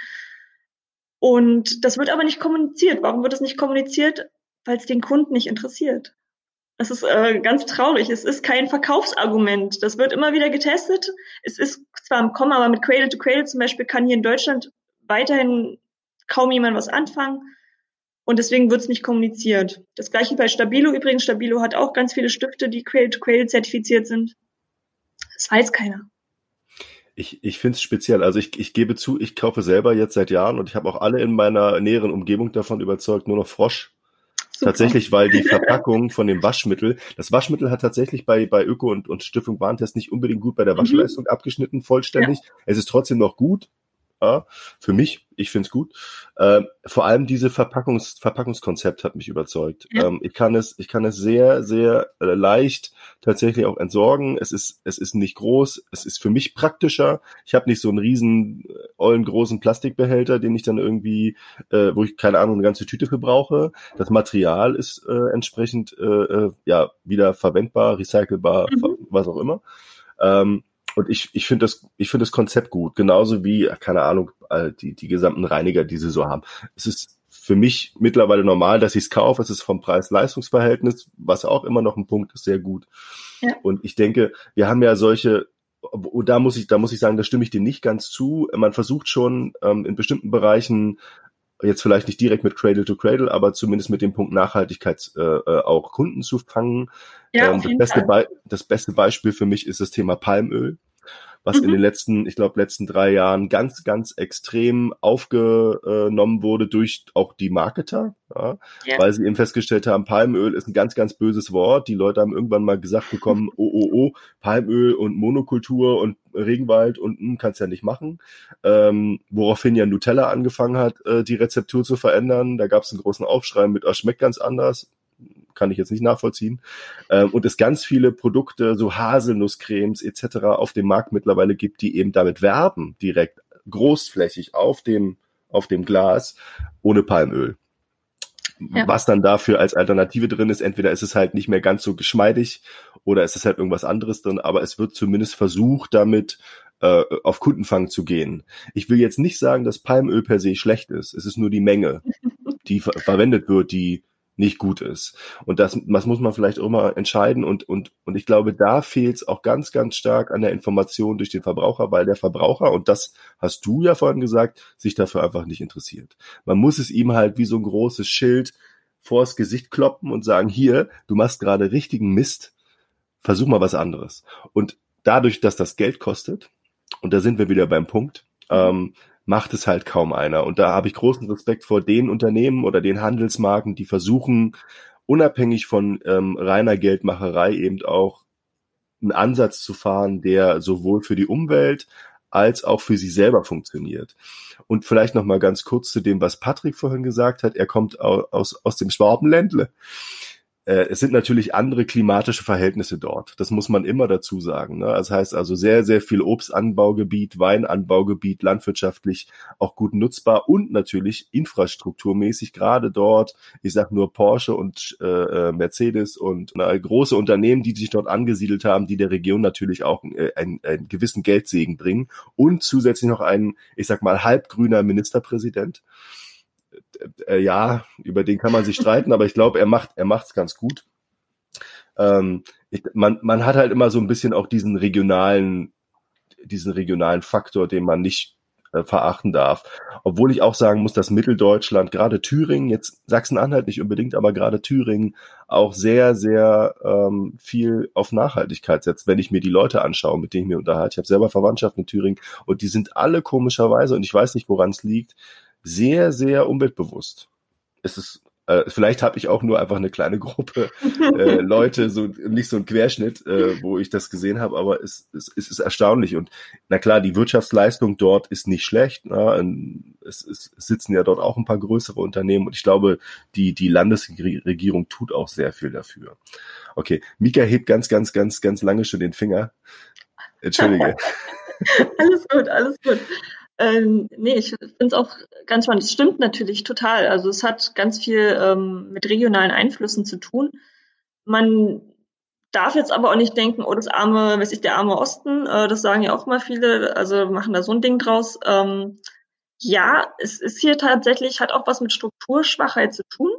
Und das wird aber nicht kommuniziert. Warum wird das nicht kommuniziert? Weil es den Kunden nicht interessiert. Das ist äh, ganz traurig. Es ist kein Verkaufsargument. Das wird immer wieder getestet. Es ist zwar im Kommen, aber mit Cradle to Cradle zum Beispiel kann hier in Deutschland weiterhin kaum jemand was anfangen. Und deswegen wird es nicht kommuniziert. Das gleiche bei Stabilo übrigens. Stabilo hat auch ganz viele Stifte, die Cradle to Cradle zertifiziert sind. Das weiß keiner. Ich, ich finde es speziell. Also ich, ich gebe zu, ich kaufe selber jetzt seit Jahren und ich habe auch alle in meiner näheren Umgebung davon überzeugt, nur noch Frosch. Super. Tatsächlich, weil die Verpackung von dem Waschmittel, das Waschmittel hat tatsächlich bei, bei Öko und, und Stiftung Warntest nicht unbedingt gut bei der mhm. Waschleistung mhm. abgeschnitten, vollständig. Ja. Es ist trotzdem noch gut, ja, für mich, ich finde es gut. Ähm, vor allem diese Verpackungs Verpackungskonzept hat mich überzeugt. Ja. Ähm, ich kann es, ich kann es sehr, sehr äh, leicht tatsächlich auch entsorgen. Es ist, es ist nicht groß. Es ist für mich praktischer. Ich habe nicht so einen riesen, äh, ollen großen Plastikbehälter, den ich dann irgendwie, äh, wo ich keine Ahnung eine ganze Tüte für brauche. Das Material ist äh, entsprechend äh, äh ja wieder verwendbar, recycelbar, mhm. was auch immer. Ähm, und ich, ich finde das, ich finde das Konzept gut. Genauso wie, keine Ahnung, äh, die, die gesamten Reiniger, die sie so haben. Es ist für mich mittlerweile normal, dass ich es kaufe. Es ist vom Preis-Leistungs-Verhältnis, was auch immer noch ein Punkt ist, sehr gut. Ja. Und ich denke, wir haben ja solche, da muss ich, da muss ich sagen, da stimme ich dir nicht ganz zu. Man versucht schon ähm, in bestimmten Bereichen jetzt vielleicht nicht direkt mit Cradle to Cradle, aber zumindest mit dem Punkt Nachhaltigkeit äh, äh auch Kunden zu fangen. Ja, ähm, das, beste das beste Beispiel für mich ist das Thema Palmöl was mhm. in den letzten, ich glaube, letzten drei Jahren ganz, ganz extrem aufgenommen wurde durch auch die Marketer, ja, ja. weil sie eben festgestellt haben, Palmöl ist ein ganz, ganz böses Wort. Die Leute haben irgendwann mal gesagt bekommen, oh, oh, oh, Palmöl und Monokultur und Regenwald und hm, kannst ja nicht machen. Ähm, woraufhin ja Nutella angefangen hat, äh, die Rezeptur zu verändern. Da gab es einen großen Aufschrei mit, oh, schmeckt ganz anders kann ich jetzt nicht nachvollziehen. Ähm, und es ganz viele Produkte, so Haselnusscremes etc. auf dem Markt mittlerweile gibt, die eben damit werben, direkt großflächig auf dem, auf dem Glas, ohne Palmöl. Ja. Was dann dafür als Alternative drin ist, entweder ist es halt nicht mehr ganz so geschmeidig oder ist es halt irgendwas anderes drin, aber es wird zumindest versucht, damit äh, auf Kundenfang zu gehen. Ich will jetzt nicht sagen, dass Palmöl per se schlecht ist. Es ist nur die Menge, die ver verwendet wird, die nicht gut ist. Und das, das muss man vielleicht auch mal entscheiden. Und, und, und ich glaube, da fehlt es auch ganz, ganz stark an der Information durch den Verbraucher, weil der Verbraucher, und das hast du ja vorhin gesagt, sich dafür einfach nicht interessiert. Man muss es ihm halt wie so ein großes Schild vors Gesicht kloppen und sagen, hier, du machst gerade richtigen Mist, versuch mal was anderes. Und dadurch, dass das Geld kostet, und da sind wir wieder beim Punkt, ähm, macht es halt kaum einer. Und da habe ich großen Respekt vor den Unternehmen oder den Handelsmarken, die versuchen, unabhängig von ähm, reiner Geldmacherei eben auch einen Ansatz zu fahren, der sowohl für die Umwelt als auch für sie selber funktioniert. Und vielleicht noch mal ganz kurz zu dem, was Patrick vorhin gesagt hat. Er kommt aus, aus dem Schwabenländle. Äh, es sind natürlich andere klimatische Verhältnisse dort. Das muss man immer dazu sagen. Ne? Das heißt also sehr, sehr viel Obstanbaugebiet, Weinanbaugebiet, landwirtschaftlich auch gut nutzbar und natürlich infrastrukturmäßig gerade dort. Ich sage nur Porsche und äh, äh Mercedes und na, große Unternehmen, die sich dort angesiedelt haben, die der Region natürlich auch äh, einen, einen gewissen Geldsegen bringen und zusätzlich noch ein, ich sag mal, halbgrüner Ministerpräsident äh, ja, über den kann man sich streiten, aber ich glaube, er macht, er macht's ganz gut. Ähm, ich, man, man hat halt immer so ein bisschen auch diesen regionalen, diesen regionalen Faktor, den man nicht äh, verachten darf. Obwohl ich auch sagen muss, dass Mitteldeutschland, gerade Thüringen, jetzt Sachsen-Anhalt nicht unbedingt, aber gerade Thüringen auch sehr, sehr ähm, viel auf Nachhaltigkeit setzt, wenn ich mir die Leute anschaue, mit denen ich mir unterhalte. Ich habe selber Verwandtschaft in Thüringen und die sind alle komischerweise, und ich weiß nicht, woran es liegt, sehr, sehr umweltbewusst. Es ist äh, vielleicht habe ich auch nur einfach eine kleine Gruppe äh, Leute, so nicht so ein Querschnitt, äh, wo ich das gesehen habe, aber es, es, es ist erstaunlich. Und na klar, die Wirtschaftsleistung dort ist nicht schlecht. Ne? Es, es sitzen ja dort auch ein paar größere Unternehmen und ich glaube, die, die Landesregierung tut auch sehr viel dafür. Okay, Mika hebt ganz, ganz, ganz, ganz lange schon den Finger. Entschuldige. alles gut, alles gut. Ähm, nee, ich finde es auch ganz spannend. Es stimmt natürlich total. Also es hat ganz viel ähm, mit regionalen Einflüssen zu tun. Man darf jetzt aber auch nicht denken, oh, das arme, was ist der arme Osten, äh, das sagen ja auch mal viele, also machen da so ein Ding draus. Ähm, ja, es ist hier tatsächlich, hat auch was mit Strukturschwachheit zu tun.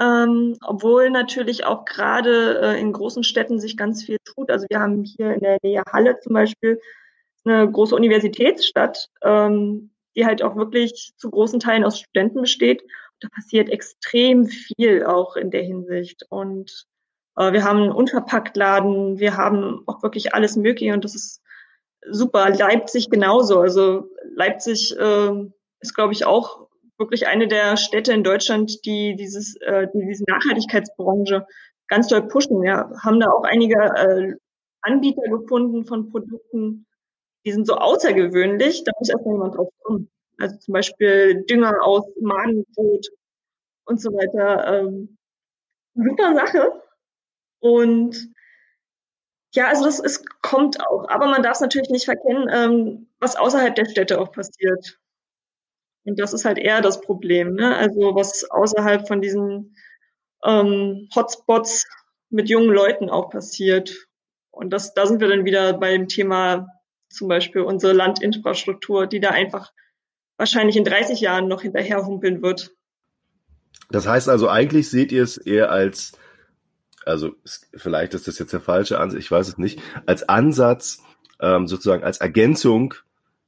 Ähm, obwohl natürlich auch gerade äh, in großen Städten sich ganz viel tut. Also wir haben hier in der Nähe Halle zum Beispiel eine große Universitätsstadt, ähm, die halt auch wirklich zu großen Teilen aus Studenten besteht. Da passiert extrem viel auch in der Hinsicht. Und äh, wir haben einen Unverpacktladen, wir haben auch wirklich alles Mögliche und das ist super. Leipzig genauso. Also Leipzig äh, ist, glaube ich, auch wirklich eine der Städte in Deutschland, die dieses, äh, die diese Nachhaltigkeitsbranche ganz doll pushen. Ja, haben da auch einige äh, Anbieter gefunden von Produkten, die sind so außergewöhnlich, da muss erstmal jemand drauf kommen. Also zum Beispiel Dünger aus Magenbrot und so weiter. Ähm, super Sache. Und ja, also das es kommt auch. Aber man darf es natürlich nicht verkennen, ähm, was außerhalb der Städte auch passiert. Und das ist halt eher das Problem. Ne? Also was außerhalb von diesen ähm, Hotspots mit jungen Leuten auch passiert. Und das, da sind wir dann wieder beim Thema zum Beispiel unsere Landinfrastruktur, die da einfach wahrscheinlich in 30 Jahren noch hinterherhumpeln wird. Das heißt also, eigentlich seht ihr es eher als, also vielleicht ist das jetzt der falsche Ansatz, ich weiß es nicht, als Ansatz, ähm, sozusagen als Ergänzung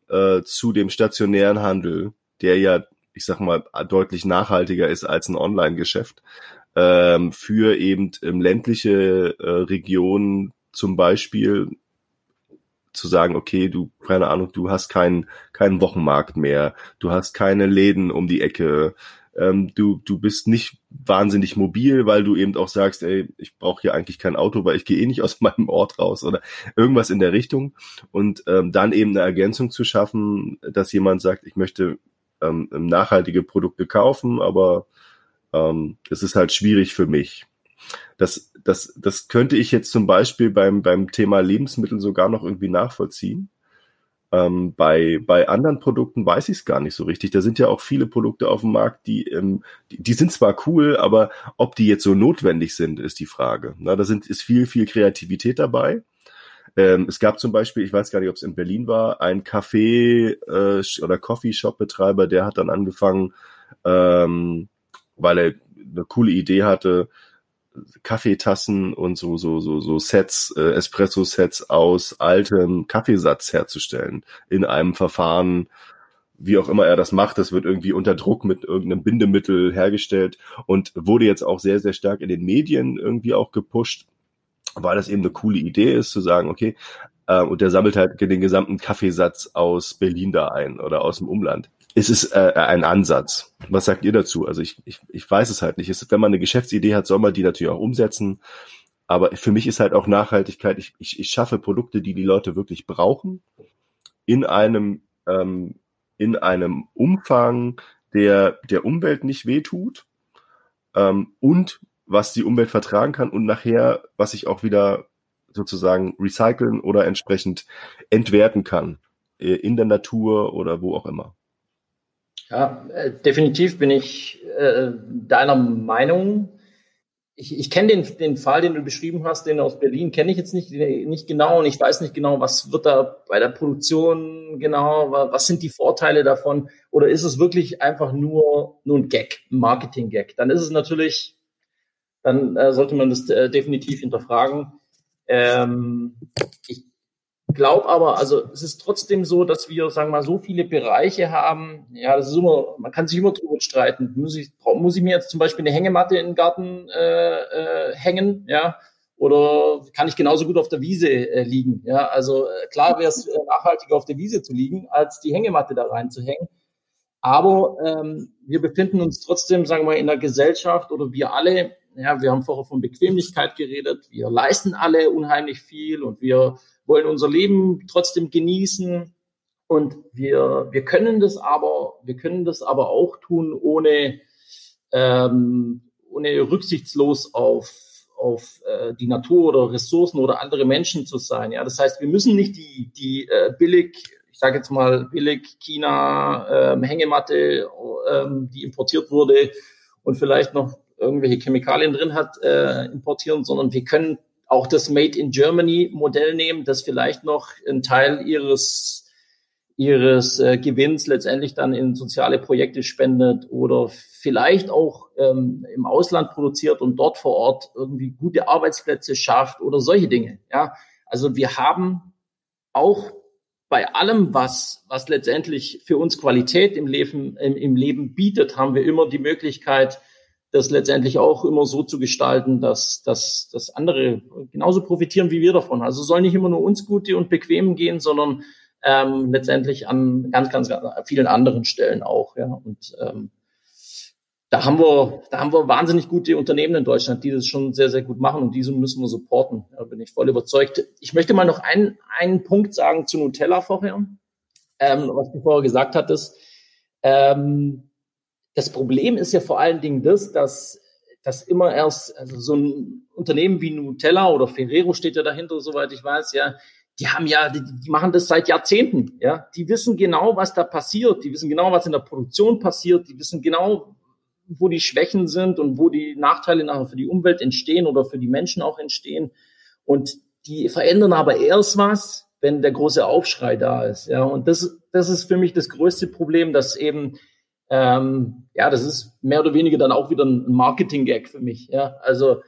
äh, zu dem stationären Handel, der ja, ich sag mal, deutlich nachhaltiger ist als ein Online-Geschäft, ähm, für eben ähm, ländliche äh, Regionen zum Beispiel zu sagen, okay, du, keine Ahnung, du hast keinen, keinen Wochenmarkt mehr, du hast keine Läden um die Ecke, ähm, du, du bist nicht wahnsinnig mobil, weil du eben auch sagst, ey, ich brauche hier eigentlich kein Auto, weil ich gehe eh nicht aus meinem Ort raus oder irgendwas in der Richtung. Und ähm, dann eben eine Ergänzung zu schaffen, dass jemand sagt, ich möchte ähm, nachhaltige Produkte kaufen, aber ähm, es ist halt schwierig für mich. Das, das, das könnte ich jetzt zum Beispiel beim, beim Thema Lebensmittel sogar noch irgendwie nachvollziehen. Ähm, bei, bei anderen Produkten weiß ich es gar nicht so richtig. Da sind ja auch viele Produkte auf dem Markt, die, ähm, die, die sind zwar cool, aber ob die jetzt so notwendig sind, ist die Frage. Na, da sind, ist viel, viel Kreativität dabei. Ähm, es gab zum Beispiel, ich weiß gar nicht, ob es in Berlin war, ein Café äh, oder Coffeeshop-Betreiber, der hat dann angefangen, ähm, weil er eine coole Idee hatte, Kaffeetassen und so so so so Sets, äh, Espresso-Sets aus altem Kaffeesatz herzustellen in einem Verfahren, wie auch immer er das macht. Das wird irgendwie unter Druck mit irgendeinem Bindemittel hergestellt und wurde jetzt auch sehr sehr stark in den Medien irgendwie auch gepusht, weil das eben eine coole Idee ist zu sagen, okay, äh, und der sammelt halt den gesamten Kaffeesatz aus Berlin da ein oder aus dem Umland es ist äh, ein Ansatz. Was sagt ihr dazu? Also ich, ich, ich weiß es halt nicht. Es, wenn man eine Geschäftsidee hat, soll man die natürlich auch umsetzen. Aber für mich ist halt auch Nachhaltigkeit, ich, ich, ich schaffe Produkte, die die Leute wirklich brauchen, in einem, ähm, in einem Umfang, der der Umwelt nicht wehtut ähm, und was die Umwelt vertragen kann und nachher, was ich auch wieder sozusagen recyceln oder entsprechend entwerten kann äh, in der Natur oder wo auch immer. Ja, äh, definitiv bin ich äh, deiner Meinung. Ich, ich kenne den, den Fall, den du beschrieben hast, den aus Berlin, kenne ich jetzt nicht, nicht genau und ich weiß nicht genau, was wird da bei der Produktion genau, was sind die Vorteile davon oder ist es wirklich einfach nur, nur ein Gag, ein Marketing-Gag? Dann ist es natürlich, dann äh, sollte man das äh, definitiv hinterfragen. Ähm, ich glaube aber, also es ist trotzdem so, dass wir, sagen wir mal, so viele Bereiche haben. Ja, das ist immer, man kann sich immer drüber streiten. Muss ich, muss ich mir jetzt zum Beispiel eine Hängematte in den Garten äh, äh, hängen, ja? Oder kann ich genauso gut auf der Wiese äh, liegen? Ja, also äh, klar wäre es äh, nachhaltiger auf der Wiese zu liegen, als die Hängematte da reinzuhängen. Aber ähm, wir befinden uns trotzdem, sagen wir, in einer Gesellschaft oder wir alle, ja, wir haben vorher von Bequemlichkeit geredet, wir leisten alle unheimlich viel und wir wollen unser Leben trotzdem genießen. Und wir, wir können das aber, wir können das aber auch tun, ohne, ähm, ohne rücksichtslos auf, auf äh, die Natur oder Ressourcen oder andere Menschen zu sein. Ja, das heißt, wir müssen nicht die, die äh, billig, ich sage jetzt mal billig China ähm, Hängematte, ähm, die importiert wurde und vielleicht noch irgendwelche Chemikalien drin hat, äh, importieren, sondern wir können auch das Made in Germany Modell nehmen, das vielleicht noch einen Teil ihres ihres äh, Gewinns letztendlich dann in soziale Projekte spendet oder vielleicht auch ähm, im Ausland produziert und dort vor Ort irgendwie gute Arbeitsplätze schafft oder solche Dinge. Ja, also wir haben auch bei allem, was was letztendlich für uns Qualität im Leben im, im Leben bietet, haben wir immer die Möglichkeit das letztendlich auch immer so zu gestalten, dass, dass, dass andere genauso profitieren wie wir davon. Also soll nicht immer nur uns gute und bequem gehen, sondern ähm, letztendlich an ganz, ganz, ganz vielen anderen Stellen auch. Ja. Und ähm, da haben wir, da haben wir wahnsinnig gute Unternehmen in Deutschland, die das schon sehr, sehr gut machen und diese müssen wir supporten. Da bin ich voll überzeugt. Ich möchte mal noch einen, einen Punkt sagen zu Nutella vorher, ähm, was du vorher gesagt hattest. Ähm, das Problem ist ja vor allen Dingen das, dass dass immer erst, also so ein Unternehmen wie Nutella oder Ferrero steht ja dahinter, soweit ich weiß, ja, die haben ja, die, die machen das seit Jahrzehnten, ja. Die wissen genau, was da passiert, die wissen genau, was in der Produktion passiert, die wissen genau, wo die Schwächen sind und wo die Nachteile nachher für die Umwelt entstehen oder für die Menschen auch entstehen. Und die verändern aber erst was, wenn der große Aufschrei da ist. Ja, und das, das ist für mich das größte Problem, dass eben, ähm, ja, das ist mehr oder weniger dann auch wieder ein Marketing-Gag für mich. Ja, also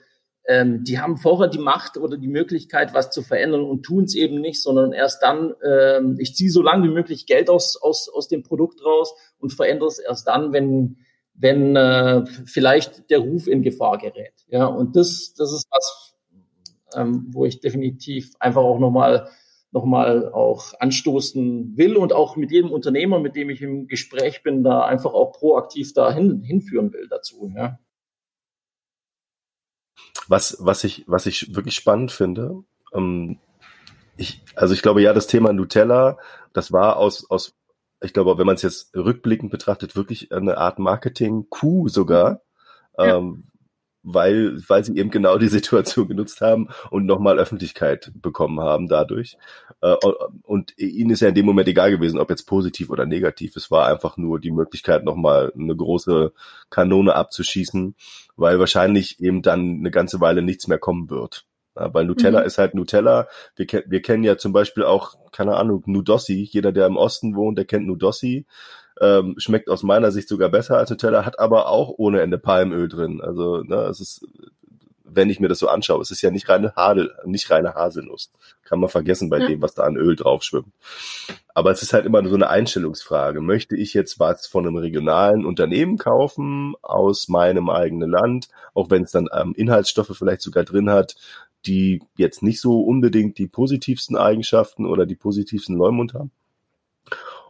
ähm, die haben vorher die Macht oder die Möglichkeit, was zu verändern und tun es eben nicht, sondern erst dann, ähm, ich ziehe so lange wie möglich Geld aus, aus, aus dem Produkt raus und verändere es erst dann, wenn wenn äh, vielleicht der Ruf in Gefahr gerät. Ja, und das, das ist was, ähm, wo ich definitiv einfach auch nochmal noch mal auch anstoßen will und auch mit jedem Unternehmer, mit dem ich im Gespräch bin, da einfach auch proaktiv da hin, hinführen will dazu. Ja. Was, was ich, was ich wirklich spannend finde, ähm, ich, also ich glaube, ja, das Thema Nutella, das war aus, aus ich glaube, wenn man es jetzt rückblickend betrachtet, wirklich eine Art Marketing-Coup sogar, ja. ähm, weil, weil sie eben genau die Situation genutzt haben und nochmal Öffentlichkeit bekommen haben dadurch. Äh, und ihnen ist ja in dem Moment egal gewesen, ob jetzt positiv oder negativ. Es war einfach nur die Möglichkeit, nochmal eine große Kanone abzuschießen, weil wahrscheinlich eben dann eine ganze Weile nichts mehr kommen wird. Ja, weil Nutella mhm. ist halt Nutella. Wir, wir kennen ja zum Beispiel auch, keine Ahnung, Nudossi. Jeder, der im Osten wohnt, der kennt Nudossi. Ähm, schmeckt aus meiner Sicht sogar besser als Nutella, hat aber auch ohne Ende Palmöl drin. Also, ne, es ist wenn ich mir das so anschaue. Es ist ja nicht reine Hadel, nicht reine Haselnuss. Kann man vergessen bei ja. dem, was da an Öl drauf schwimmt. Aber es ist halt immer so eine Einstellungsfrage. Möchte ich jetzt was von einem regionalen Unternehmen kaufen aus meinem eigenen Land, auch wenn es dann ähm, Inhaltsstoffe vielleicht sogar drin hat, die jetzt nicht so unbedingt die positivsten Eigenschaften oder die positivsten Leumund haben?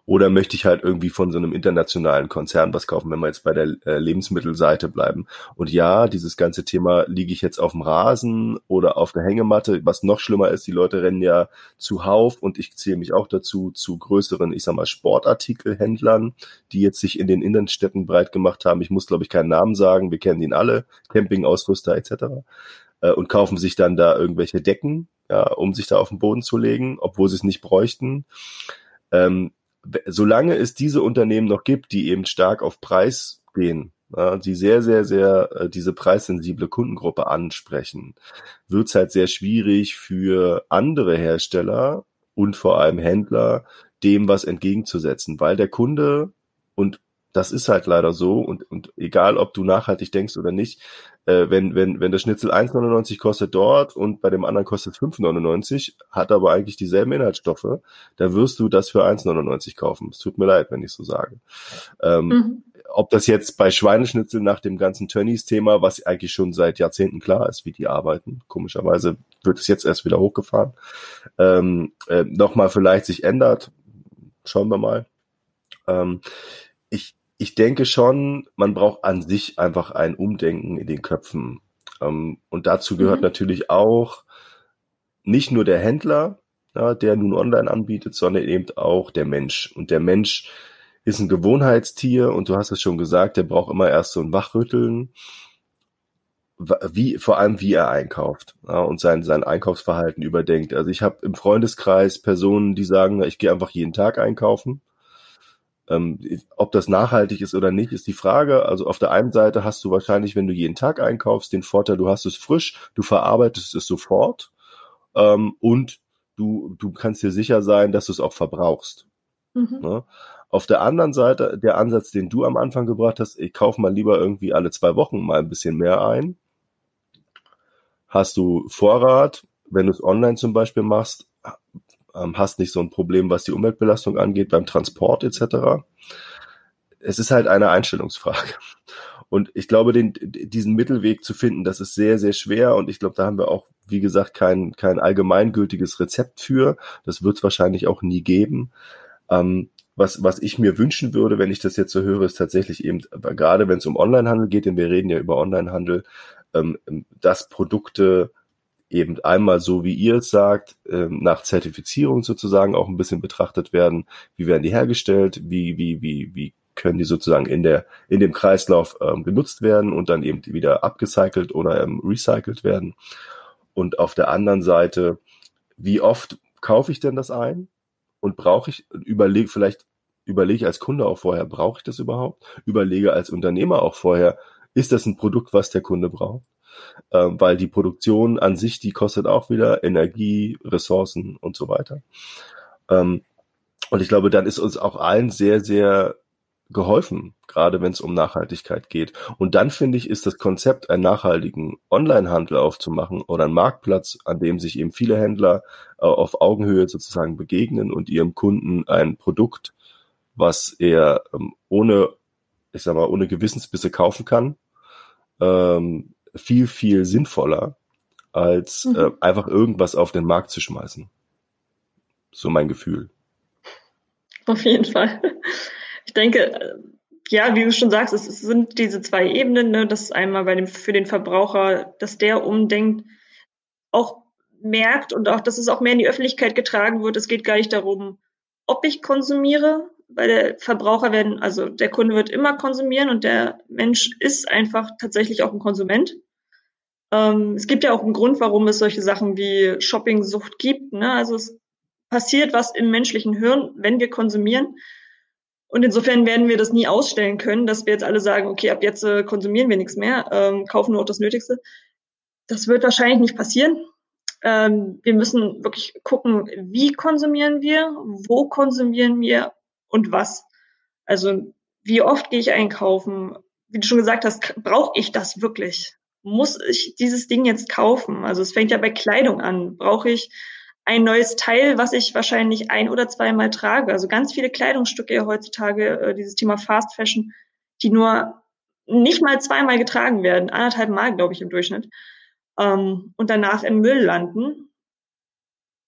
Oder möchte ich halt irgendwie von so einem internationalen Konzern was kaufen, wenn wir jetzt bei der äh, Lebensmittelseite bleiben? Und ja, dieses ganze Thema, liege ich jetzt auf dem Rasen oder auf der Hängematte? Was noch schlimmer ist, die Leute rennen ja zuhauf und ich zähle mich auch dazu, zu größeren, ich sag mal, Sportartikelhändlern, die jetzt sich in den Innenstädten breit gemacht haben. Ich muss, glaube ich, keinen Namen sagen. Wir kennen ihn alle. Campingausrüster etc äh, und kaufen sich dann da irgendwelche Decken, ja, um sich da auf den Boden zu legen, obwohl sie es nicht bräuchten. Ähm, solange es diese Unternehmen noch gibt, die eben stark auf Preis gehen, ja, die sehr, sehr, sehr äh, diese preissensible Kundengruppe ansprechen, wird es halt sehr schwierig für andere Hersteller und vor allem Händler, dem was entgegenzusetzen, weil der Kunde und das ist halt leider so und, und egal, ob du nachhaltig denkst oder nicht, äh, wenn, wenn, wenn das Schnitzel 1,99 kostet dort und bei dem anderen kostet 5,99, hat aber eigentlich dieselben Inhaltsstoffe, dann wirst du das für 1,99 kaufen. Es tut mir leid, wenn ich so sage. Ähm, mhm. Ob das jetzt bei Schweineschnitzel nach dem ganzen Tönnies-Thema, was eigentlich schon seit Jahrzehnten klar ist, wie die arbeiten, komischerweise wird es jetzt erst wieder hochgefahren, ähm, äh, nochmal vielleicht sich ändert, schauen wir mal. Ähm, ich, ich denke schon, man braucht an sich einfach ein Umdenken in den Köpfen. Ähm, und dazu gehört mhm. natürlich auch nicht nur der Händler, der nun online anbietet, sondern eben auch der Mensch. Und der Mensch ist ein Gewohnheitstier und du hast es schon gesagt, der braucht immer erst so ein Wachrütteln, wie vor allem wie er einkauft und sein sein Einkaufsverhalten überdenkt. Also ich habe im Freundeskreis Personen, die sagen, ich gehe einfach jeden Tag einkaufen ähm, ob das nachhaltig ist oder nicht, ist die Frage. Also auf der einen Seite hast du wahrscheinlich, wenn du jeden Tag einkaufst, den Vorteil, du hast es frisch, du verarbeitest es sofort ähm, und du, du kannst dir sicher sein, dass du es auch verbrauchst. Mhm. Ne? Auf der anderen Seite, der Ansatz, den du am Anfang gebracht hast, ich kaufe mal lieber irgendwie alle zwei Wochen mal ein bisschen mehr ein. Hast du Vorrat, wenn du es online zum Beispiel machst, ähm, hast nicht so ein Problem, was die Umweltbelastung angeht, beim Transport etc. Es ist halt eine Einstellungsfrage. Und ich glaube, den, diesen Mittelweg zu finden, das ist sehr, sehr schwer. Und ich glaube, da haben wir auch, wie gesagt, kein, kein allgemeingültiges Rezept für. Das wird es wahrscheinlich auch nie geben. Ähm, was, was ich mir wünschen würde, wenn ich das jetzt so höre, ist tatsächlich eben, gerade wenn es um Onlinehandel geht, denn wir reden ja über Onlinehandel, ähm, dass Produkte eben einmal so, wie ihr es sagt, ähm, nach Zertifizierung sozusagen auch ein bisschen betrachtet werden. Wie werden die hergestellt? Wie, wie, wie, wie können die sozusagen in der, in dem Kreislauf ähm, genutzt werden und dann eben wieder abgecycelt oder ähm, recycelt werden? Und auf der anderen Seite, wie oft kaufe ich denn das ein? Und brauche ich, überlege, vielleicht überlege als Kunde auch vorher, brauche ich das überhaupt? Überlege als Unternehmer auch vorher, ist das ein Produkt, was der Kunde braucht? Ähm, weil die Produktion an sich, die kostet auch wieder Energie, Ressourcen und so weiter. Ähm, und ich glaube, dann ist uns auch allen sehr, sehr geholfen, gerade wenn es um Nachhaltigkeit geht. Und dann finde ich, ist das Konzept, einen nachhaltigen Onlinehandel aufzumachen oder einen Marktplatz, an dem sich eben viele Händler äh, auf Augenhöhe sozusagen begegnen und ihrem Kunden ein Produkt, was er ähm, ohne, ich sag mal, ohne Gewissensbisse kaufen kann, ähm, viel, viel sinnvoller, als mhm. äh, einfach irgendwas auf den Markt zu schmeißen. So mein Gefühl. Auf jeden Fall. Ich denke, äh, ja, wie du schon sagst, es sind diese zwei Ebenen, ne? das ist einmal bei dem, für den Verbraucher, dass der umdenkt, auch merkt und auch, dass es auch mehr in die Öffentlichkeit getragen wird. Es geht gar nicht darum, ob ich konsumiere, weil der Verbraucher werden, also der Kunde wird immer konsumieren und der Mensch ist einfach tatsächlich auch ein Konsument. Ähm, es gibt ja auch einen Grund, warum es solche Sachen wie Shoppingsucht gibt. Ne? Also es passiert was im menschlichen Hirn, wenn wir konsumieren. Und insofern werden wir das nie ausstellen können, dass wir jetzt alle sagen, okay, ab jetzt äh, konsumieren wir nichts mehr, ähm, kaufen nur das Nötigste. Das wird wahrscheinlich nicht passieren. Ähm, wir müssen wirklich gucken, wie konsumieren wir, wo konsumieren wir und was. Also wie oft gehe ich einkaufen? Wie du schon gesagt hast, brauche ich das wirklich? Muss ich dieses Ding jetzt kaufen? Also es fängt ja bei Kleidung an. Brauche ich ein neues Teil, was ich wahrscheinlich ein oder zweimal trage. Also ganz viele Kleidungsstücke heutzutage, äh, dieses Thema Fast Fashion, die nur nicht mal zweimal getragen werden, anderthalb Mal, glaube ich, im Durchschnitt, ähm, und danach im Müll landen,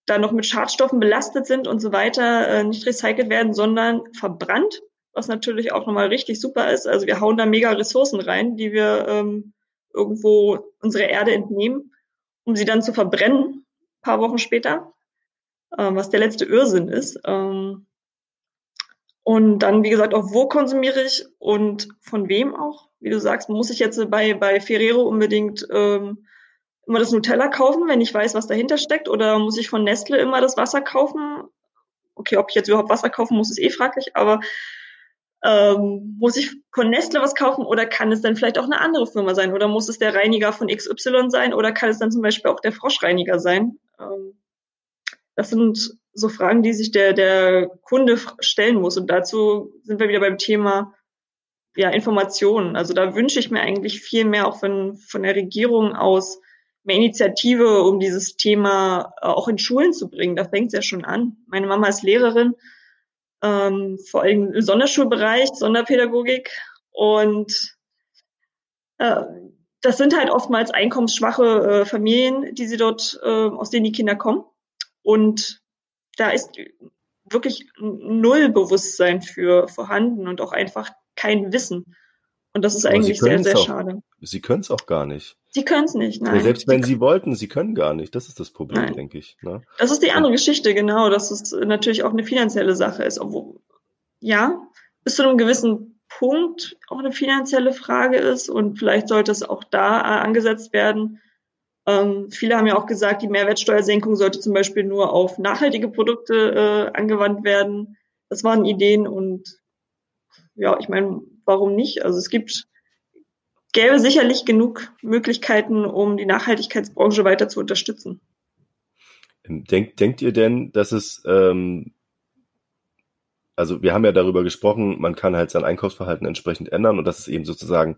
dann noch mit Schadstoffen belastet sind und so weiter, äh, nicht recycelt werden, sondern verbrannt, was natürlich auch nochmal richtig super ist. Also wir hauen da mega Ressourcen rein, die wir ähm, irgendwo unsere Erde entnehmen, um sie dann zu verbrennen paar Wochen später, äh, was der letzte Irrsinn ist. Ähm, und dann, wie gesagt, auch wo konsumiere ich und von wem auch. Wie du sagst, muss ich jetzt bei, bei Ferrero unbedingt ähm, immer das Nutella kaufen, wenn ich weiß, was dahinter steckt? Oder muss ich von Nestle immer das Wasser kaufen? Okay, ob ich jetzt überhaupt Wasser kaufen muss, ist eh fraglich, aber ähm, muss ich von Nestle was kaufen oder kann es dann vielleicht auch eine andere Firma sein? Oder muss es der Reiniger von XY sein oder kann es dann zum Beispiel auch der Froschreiniger sein? Ähm, das sind so Fragen, die sich der, der Kunde stellen muss. Und dazu sind wir wieder beim Thema ja, Informationen. Also da wünsche ich mir eigentlich viel mehr auch von, von der Regierung aus mehr Initiative, um dieses Thema äh, auch in Schulen zu bringen. Da fängt es ja schon an. Meine Mama ist Lehrerin ähm, vor allem im Sonderschulbereich, Sonderpädagogik. Und äh, das sind halt oftmals einkommensschwache äh, Familien, die sie dort, äh, aus denen die Kinder kommen. Und da ist wirklich null Bewusstsein für vorhanden und auch einfach kein Wissen. Und das ist Aber eigentlich sehr, sehr auch, schade. Sie können es auch gar nicht. Sie können es nicht, nein. Ja, selbst wenn sie, sie wollten, sie können gar nicht. Das ist das Problem, nein. denke ich. Ne? Das ist die andere Geschichte, genau. Dass es natürlich auch eine finanzielle Sache ist. Obwohl, ja, bis zu einem gewissen Punkt auch eine finanzielle Frage ist und vielleicht sollte es auch da äh, angesetzt werden. Ähm, viele haben ja auch gesagt, die Mehrwertsteuersenkung sollte zum Beispiel nur auf nachhaltige Produkte äh, angewandt werden. Das waren Ideen und ja, ich meine, warum nicht? Also es gibt gäbe sicherlich genug Möglichkeiten, um die Nachhaltigkeitsbranche weiter zu unterstützen. Denkt, denkt ihr denn, dass es ähm, also wir haben ja darüber gesprochen, man kann halt sein Einkaufsverhalten entsprechend ändern und das ist eben sozusagen,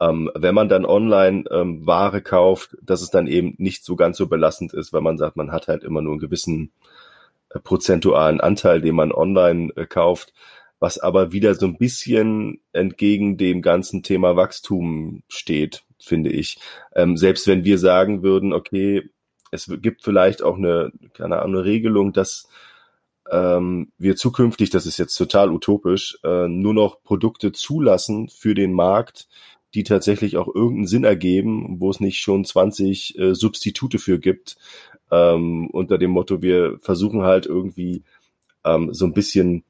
ähm, wenn man dann online ähm, Ware kauft, dass es dann eben nicht so ganz so belastend ist, weil man sagt, man hat halt immer nur einen gewissen äh, prozentualen Anteil, den man online äh, kauft. Was aber wieder so ein bisschen entgegen dem ganzen Thema Wachstum steht, finde ich. Ähm, selbst wenn wir sagen würden, okay, es gibt vielleicht auch eine, keine Ahnung, eine Regelung, dass ähm, wir zukünftig, das ist jetzt total utopisch, äh, nur noch Produkte zulassen für den Markt, die tatsächlich auch irgendeinen Sinn ergeben, wo es nicht schon 20 äh, Substitute für gibt, ähm, unter dem Motto, wir versuchen halt irgendwie ähm, so ein bisschen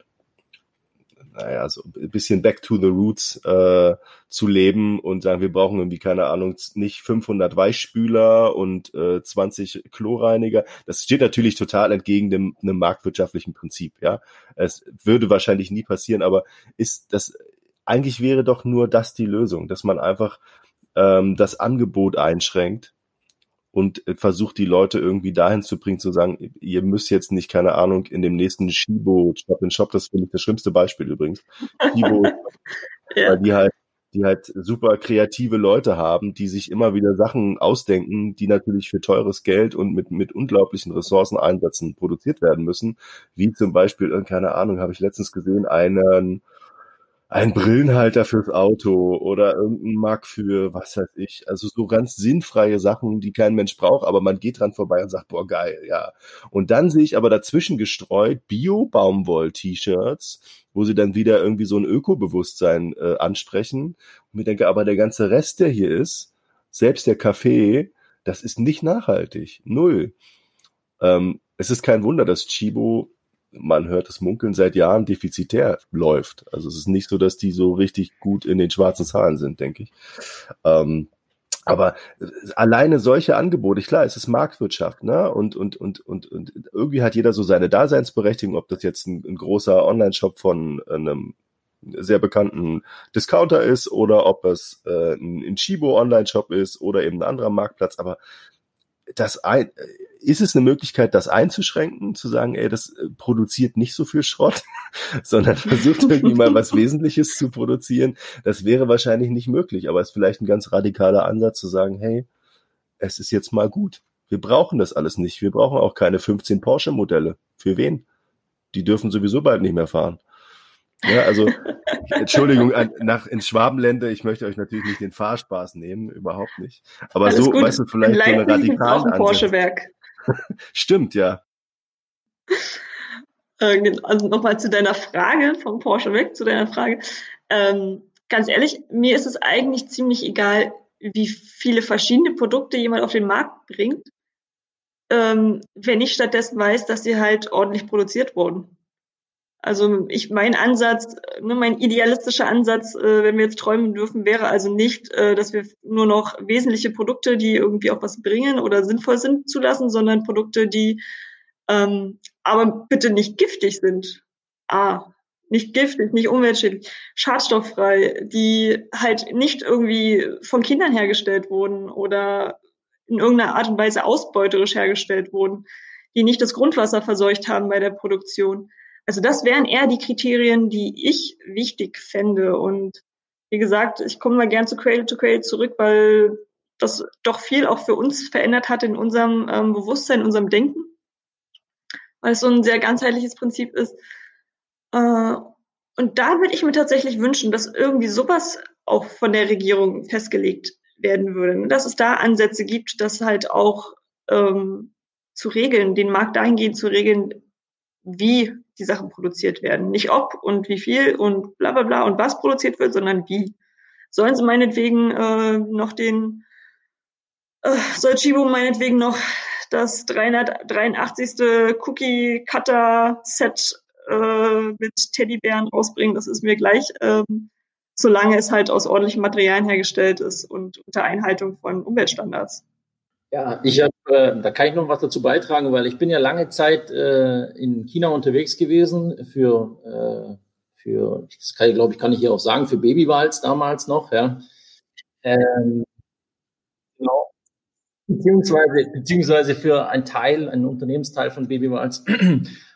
naja, so ein bisschen back to the roots äh, zu leben und sagen, wir brauchen irgendwie, keine Ahnung, nicht 500 Weichspüler und äh, 20 Chlorreiniger. Das steht natürlich total entgegen dem einem marktwirtschaftlichen Prinzip, ja. Es würde wahrscheinlich nie passieren, aber ist das, eigentlich wäre doch nur das die Lösung, dass man einfach ähm, das Angebot einschränkt und äh, versucht die Leute irgendwie dahin zu bringen, zu sagen, ihr müsst jetzt nicht, keine Ahnung, in dem nächsten Shibo Shop in Shop, das finde ich das schlimmste Beispiel übrigens. Shibo, ja. weil die halt, die halt super kreative Leute haben, die sich immer wieder Sachen ausdenken, die natürlich für teures Geld und mit, mit unglaublichen Ressourceneinsätzen produziert werden müssen. Wie zum Beispiel, äh, keine Ahnung, habe ich letztens gesehen, einen ein Brillenhalter fürs Auto oder irgendein Mack für was weiß ich. Also so ganz sinnfreie Sachen, die kein Mensch braucht, aber man geht dran vorbei und sagt, boah, geil, ja. Und dann sehe ich aber dazwischen gestreut Bio-Baumwoll-T-Shirts, wo sie dann wieder irgendwie so ein Ökobewusstsein äh, ansprechen. Und mir denke, aber der ganze Rest, der hier ist, selbst der Kaffee, das ist nicht nachhaltig. Null. Ähm, es ist kein Wunder, dass Chibo man hört das Munkeln seit Jahren defizitär läuft. Also es ist nicht so, dass die so richtig gut in den schwarzen Zahlen sind, denke ich. Ähm, aber alleine solche Angebote, klar, es ist Marktwirtschaft, ne? Und, und, und, und, und irgendwie hat jeder so seine Daseinsberechtigung, ob das jetzt ein, ein großer Online-Shop von einem sehr bekannten Discounter ist oder ob es äh, ein, ein Chibo Online-Shop ist oder eben ein anderer Marktplatz. Aber das ein, ist es eine Möglichkeit, das einzuschränken, zu sagen, ey, das äh, produziert nicht so viel Schrott, sondern versucht irgendwie mal was Wesentliches zu produzieren? Das wäre wahrscheinlich nicht möglich, aber es ist vielleicht ein ganz radikaler Ansatz zu sagen, hey, es ist jetzt mal gut. Wir brauchen das alles nicht. Wir brauchen auch keine 15 Porsche-Modelle. Für wen? Die dürfen sowieso bald nicht mehr fahren. Ja, also Entschuldigung, nach ins Schwabenländer, ich möchte euch natürlich nicht den Fahrspaß nehmen, überhaupt nicht. Aber Alles so, gut. weißt du, vielleicht so eine radikale Porsche-Werk. Stimmt, ja. Äh, also nochmal zu deiner Frage, vom Porsche weg zu deiner Frage. Ähm, ganz ehrlich, mir ist es eigentlich ziemlich egal, wie viele verschiedene Produkte jemand auf den Markt bringt, ähm, wenn ich stattdessen weiß, dass sie halt ordentlich produziert wurden. Also ich mein Ansatz, ne, mein idealistischer Ansatz, äh, wenn wir jetzt träumen dürfen, wäre also nicht, äh, dass wir nur noch wesentliche Produkte, die irgendwie auch was bringen oder sinnvoll sind, zulassen, sondern Produkte, die ähm, aber bitte nicht giftig sind. Ah, nicht giftig, nicht umweltschädlich, schadstofffrei, die halt nicht irgendwie von Kindern hergestellt wurden oder in irgendeiner Art und Weise ausbeuterisch hergestellt wurden, die nicht das Grundwasser verseucht haben bei der Produktion also das wären eher die Kriterien, die ich wichtig fände. Und wie gesagt, ich komme mal gern zu Cradle to Cradle zurück, weil das doch viel auch für uns verändert hat in unserem ähm, Bewusstsein, in unserem Denken, weil es so ein sehr ganzheitliches Prinzip ist. Äh, und da würde ich mir tatsächlich wünschen, dass irgendwie sowas auch von der Regierung festgelegt werden würde. Dass es da Ansätze gibt, das halt auch ähm, zu regeln, den Markt dahingehend zu regeln, wie die Sachen produziert werden. Nicht ob und wie viel und bla bla bla und was produziert wird, sondern wie. Sollen sie meinetwegen äh, noch den, äh, soll Chibo meinetwegen noch das 383. Cookie Cutter Set äh, mit Teddybären rausbringen, das ist mir gleich, ähm, solange es halt aus ordentlichen Materialien hergestellt ist und unter Einhaltung von Umweltstandards. Ja, ich hab, äh, da kann ich noch was dazu beitragen, weil ich bin ja lange Zeit äh, in China unterwegs gewesen für, äh, für das kann ich, glaube ich, kann ich hier auch sagen, für Babywals damals noch, ja. Ähm, genau. Beziehungsweise, beziehungsweise für ein Teil, einen Unternehmensteil von Babywals.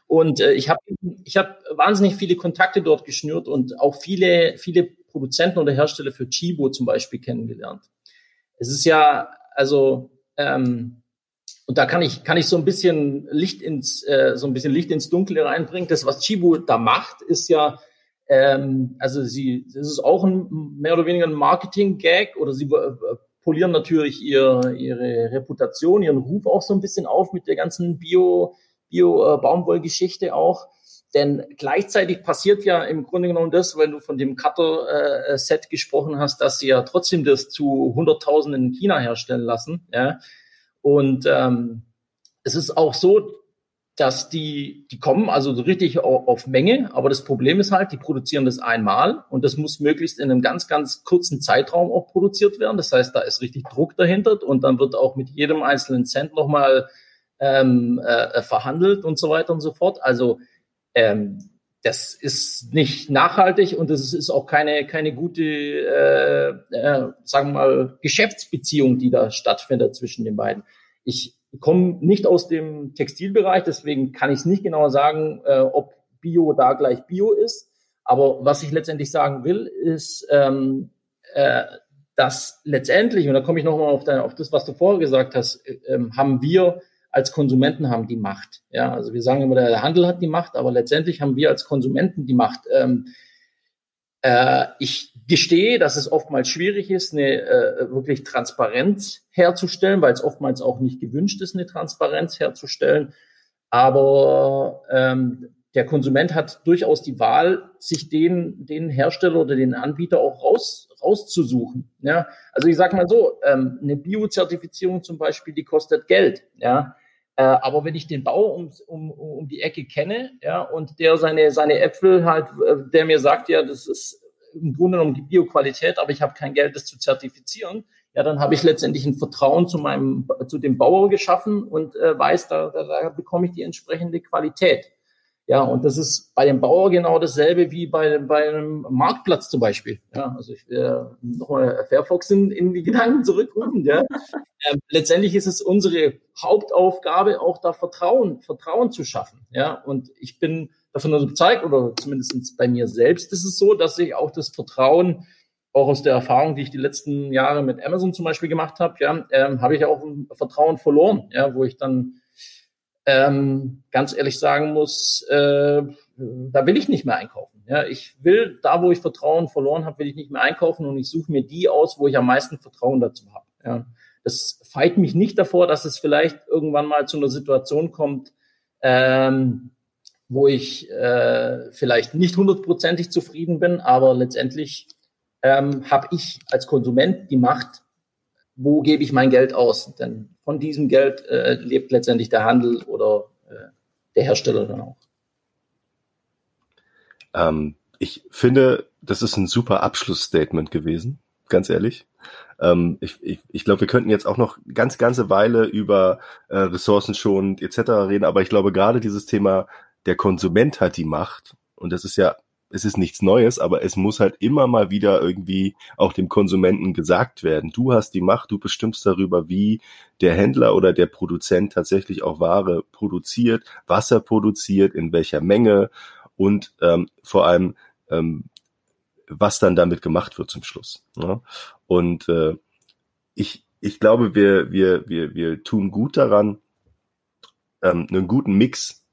Und äh, ich habe ich hab wahnsinnig viele Kontakte dort geschnürt und auch viele, viele Produzenten oder Hersteller für Chibo zum Beispiel kennengelernt. Es ist ja, also ähm, und da kann ich, kann ich so ein bisschen Licht ins, äh, so ein bisschen Licht ins Dunkle reinbringen. Das, was Chibu da macht, ist ja, Ähm, also sie, es ist auch ein mehr oder weniger ein Marketing-Gag oder sie äh, polieren natürlich ihr, ihre Reputation, ihren Ruf auch so ein bisschen auf mit der ganzen Bio, Bio-Baumwollgeschichte auch. Denn gleichzeitig passiert ja im Grunde genommen das, wenn du von dem Cutter-Set gesprochen hast, dass sie ja trotzdem das zu Hunderttausenden in China herstellen lassen. Ja? Und ähm, es ist auch so, dass die, die kommen also so richtig auf, auf Menge, aber das Problem ist halt, die produzieren das einmal und das muss möglichst in einem ganz, ganz kurzen Zeitraum auch produziert werden. Das heißt, da ist richtig Druck dahinter und dann wird auch mit jedem einzelnen Cent nochmal ähm, äh, verhandelt und so weiter und so fort. Also ähm, das ist nicht nachhaltig und das ist auch keine, keine gute, äh, äh, sagen wir mal, Geschäftsbeziehung, die da stattfindet zwischen den beiden. Ich komme nicht aus dem Textilbereich, deswegen kann ich es nicht genau sagen, äh, ob Bio da gleich Bio ist. Aber was ich letztendlich sagen will, ist, ähm, äh, dass letztendlich, und da komme ich nochmal auf, auf das, was du vorher gesagt hast, äh, äh, haben wir als Konsumenten haben die Macht. Ja, also wir sagen immer, der Handel hat die Macht, aber letztendlich haben wir als Konsumenten die Macht. Ähm, äh, ich gestehe, dass es oftmals schwierig ist, eine äh, wirklich Transparenz herzustellen, weil es oftmals auch nicht gewünscht ist, eine Transparenz herzustellen. Aber ähm, der Konsument hat durchaus die Wahl, sich den, den Hersteller oder den Anbieter auch raus, rauszusuchen. Ja? Also ich sage mal so, ähm, eine Biozertifizierung zum Beispiel, die kostet Geld. Ja? Äh, aber wenn ich den Bauer um, um, um die Ecke kenne, ja, und der seine, seine Äpfel halt, äh, der mir sagt, ja, das ist im Grunde genommen die Bioqualität, aber ich habe kein Geld, das zu zertifizieren, ja, dann habe ich letztendlich ein Vertrauen zu meinem, zu dem Bauer geschaffen und äh, weiß, da, da, da bekomme ich die entsprechende Qualität. Ja, und das ist bei dem Bauer genau dasselbe wie bei, bei einem Marktplatz zum Beispiel. Ja, also ich will nochmal Fairfox in, in die Gedanken zurückrufen. Ja. Ähm, letztendlich ist es unsere Hauptaufgabe, auch da Vertrauen, Vertrauen zu schaffen. Ja, und ich bin davon überzeugt, oder zumindest bei mir selbst ist es so, dass ich auch das Vertrauen auch aus der Erfahrung, die ich die letzten Jahre mit Amazon zum Beispiel gemacht habe, ja, ähm, habe ich auch ein Vertrauen verloren, ja, wo ich dann ähm, ganz ehrlich sagen muss, äh, da will ich nicht mehr einkaufen. Ja, ich will da, wo ich Vertrauen verloren habe, will ich nicht mehr einkaufen und ich suche mir die aus, wo ich am meisten Vertrauen dazu habe. Ja, das feit mich nicht davor, dass es vielleicht irgendwann mal zu einer Situation kommt, ähm, wo ich äh, vielleicht nicht hundertprozentig zufrieden bin, aber letztendlich ähm, habe ich als Konsument die Macht, wo gebe ich mein Geld aus? Denn von diesem Geld äh, lebt letztendlich der Handel oder äh, der Hersteller dann auch. Ähm, ich finde, das ist ein super Abschlussstatement gewesen, ganz ehrlich. Ähm, ich ich, ich glaube, wir könnten jetzt auch noch ganz ganze Weile über äh, ressourcenschonend etc. reden, aber ich glaube gerade dieses Thema, der Konsument hat die Macht und das ist ja es ist nichts Neues, aber es muss halt immer mal wieder irgendwie auch dem Konsumenten gesagt werden. Du hast die Macht, du bestimmst darüber, wie der Händler oder der Produzent tatsächlich auch Ware produziert, was er produziert, in welcher Menge und ähm, vor allem, ähm, was dann damit gemacht wird zum Schluss. Ne? Und äh, ich, ich glaube, wir, wir, wir, wir tun gut daran, ähm, einen guten Mix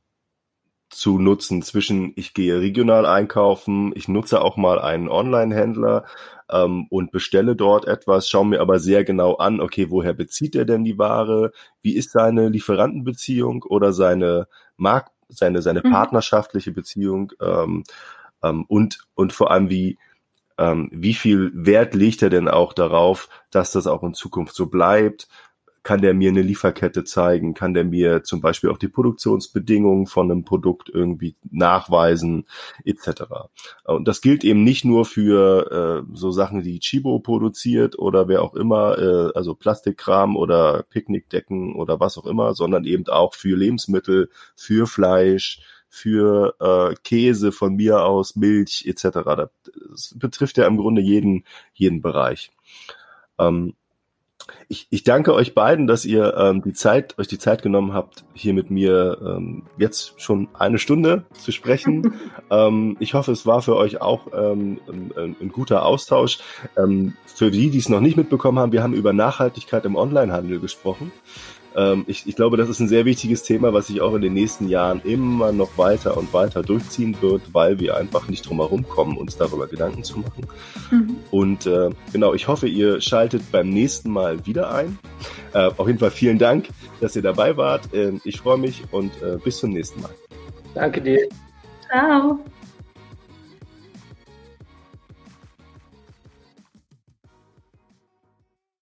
zu nutzen zwischen ich gehe regional einkaufen, ich nutze auch mal einen Online-Händler ähm, und bestelle dort etwas, schaue mir aber sehr genau an, okay, woher bezieht er denn die Ware, wie ist seine Lieferantenbeziehung oder seine Markt, seine, seine mhm. partnerschaftliche Beziehung ähm, ähm, und, und vor allem wie, ähm, wie viel Wert legt er denn auch darauf, dass das auch in Zukunft so bleibt, kann der mir eine Lieferkette zeigen? Kann der mir zum Beispiel auch die Produktionsbedingungen von einem Produkt irgendwie nachweisen, etc. Und das gilt eben nicht nur für äh, so Sachen, die Chibo produziert oder wer auch immer, äh, also Plastikkram oder Picknickdecken oder was auch immer, sondern eben auch für Lebensmittel, für Fleisch, für äh, Käse von mir aus, Milch etc. Das betrifft ja im Grunde jeden jeden Bereich. Ähm, ich, ich danke euch beiden, dass ihr ähm, die Zeit, euch die Zeit genommen habt, hier mit mir ähm, jetzt schon eine Stunde zu sprechen. ähm, ich hoffe, es war für euch auch ähm, ein, ein guter Austausch. Ähm, für die, die es noch nicht mitbekommen haben, wir haben über Nachhaltigkeit im Onlinehandel gesprochen. Ähm, ich, ich glaube, das ist ein sehr wichtiges Thema, was sich auch in den nächsten Jahren immer noch weiter und weiter durchziehen wird, weil wir einfach nicht drum herum kommen, uns darüber Gedanken zu machen. Mhm. Und äh, genau, ich hoffe, ihr schaltet beim nächsten Mal wieder ein. Äh, auf jeden Fall vielen Dank, dass ihr dabei wart. Äh, ich freue mich und äh, bis zum nächsten Mal. Danke dir. Ciao.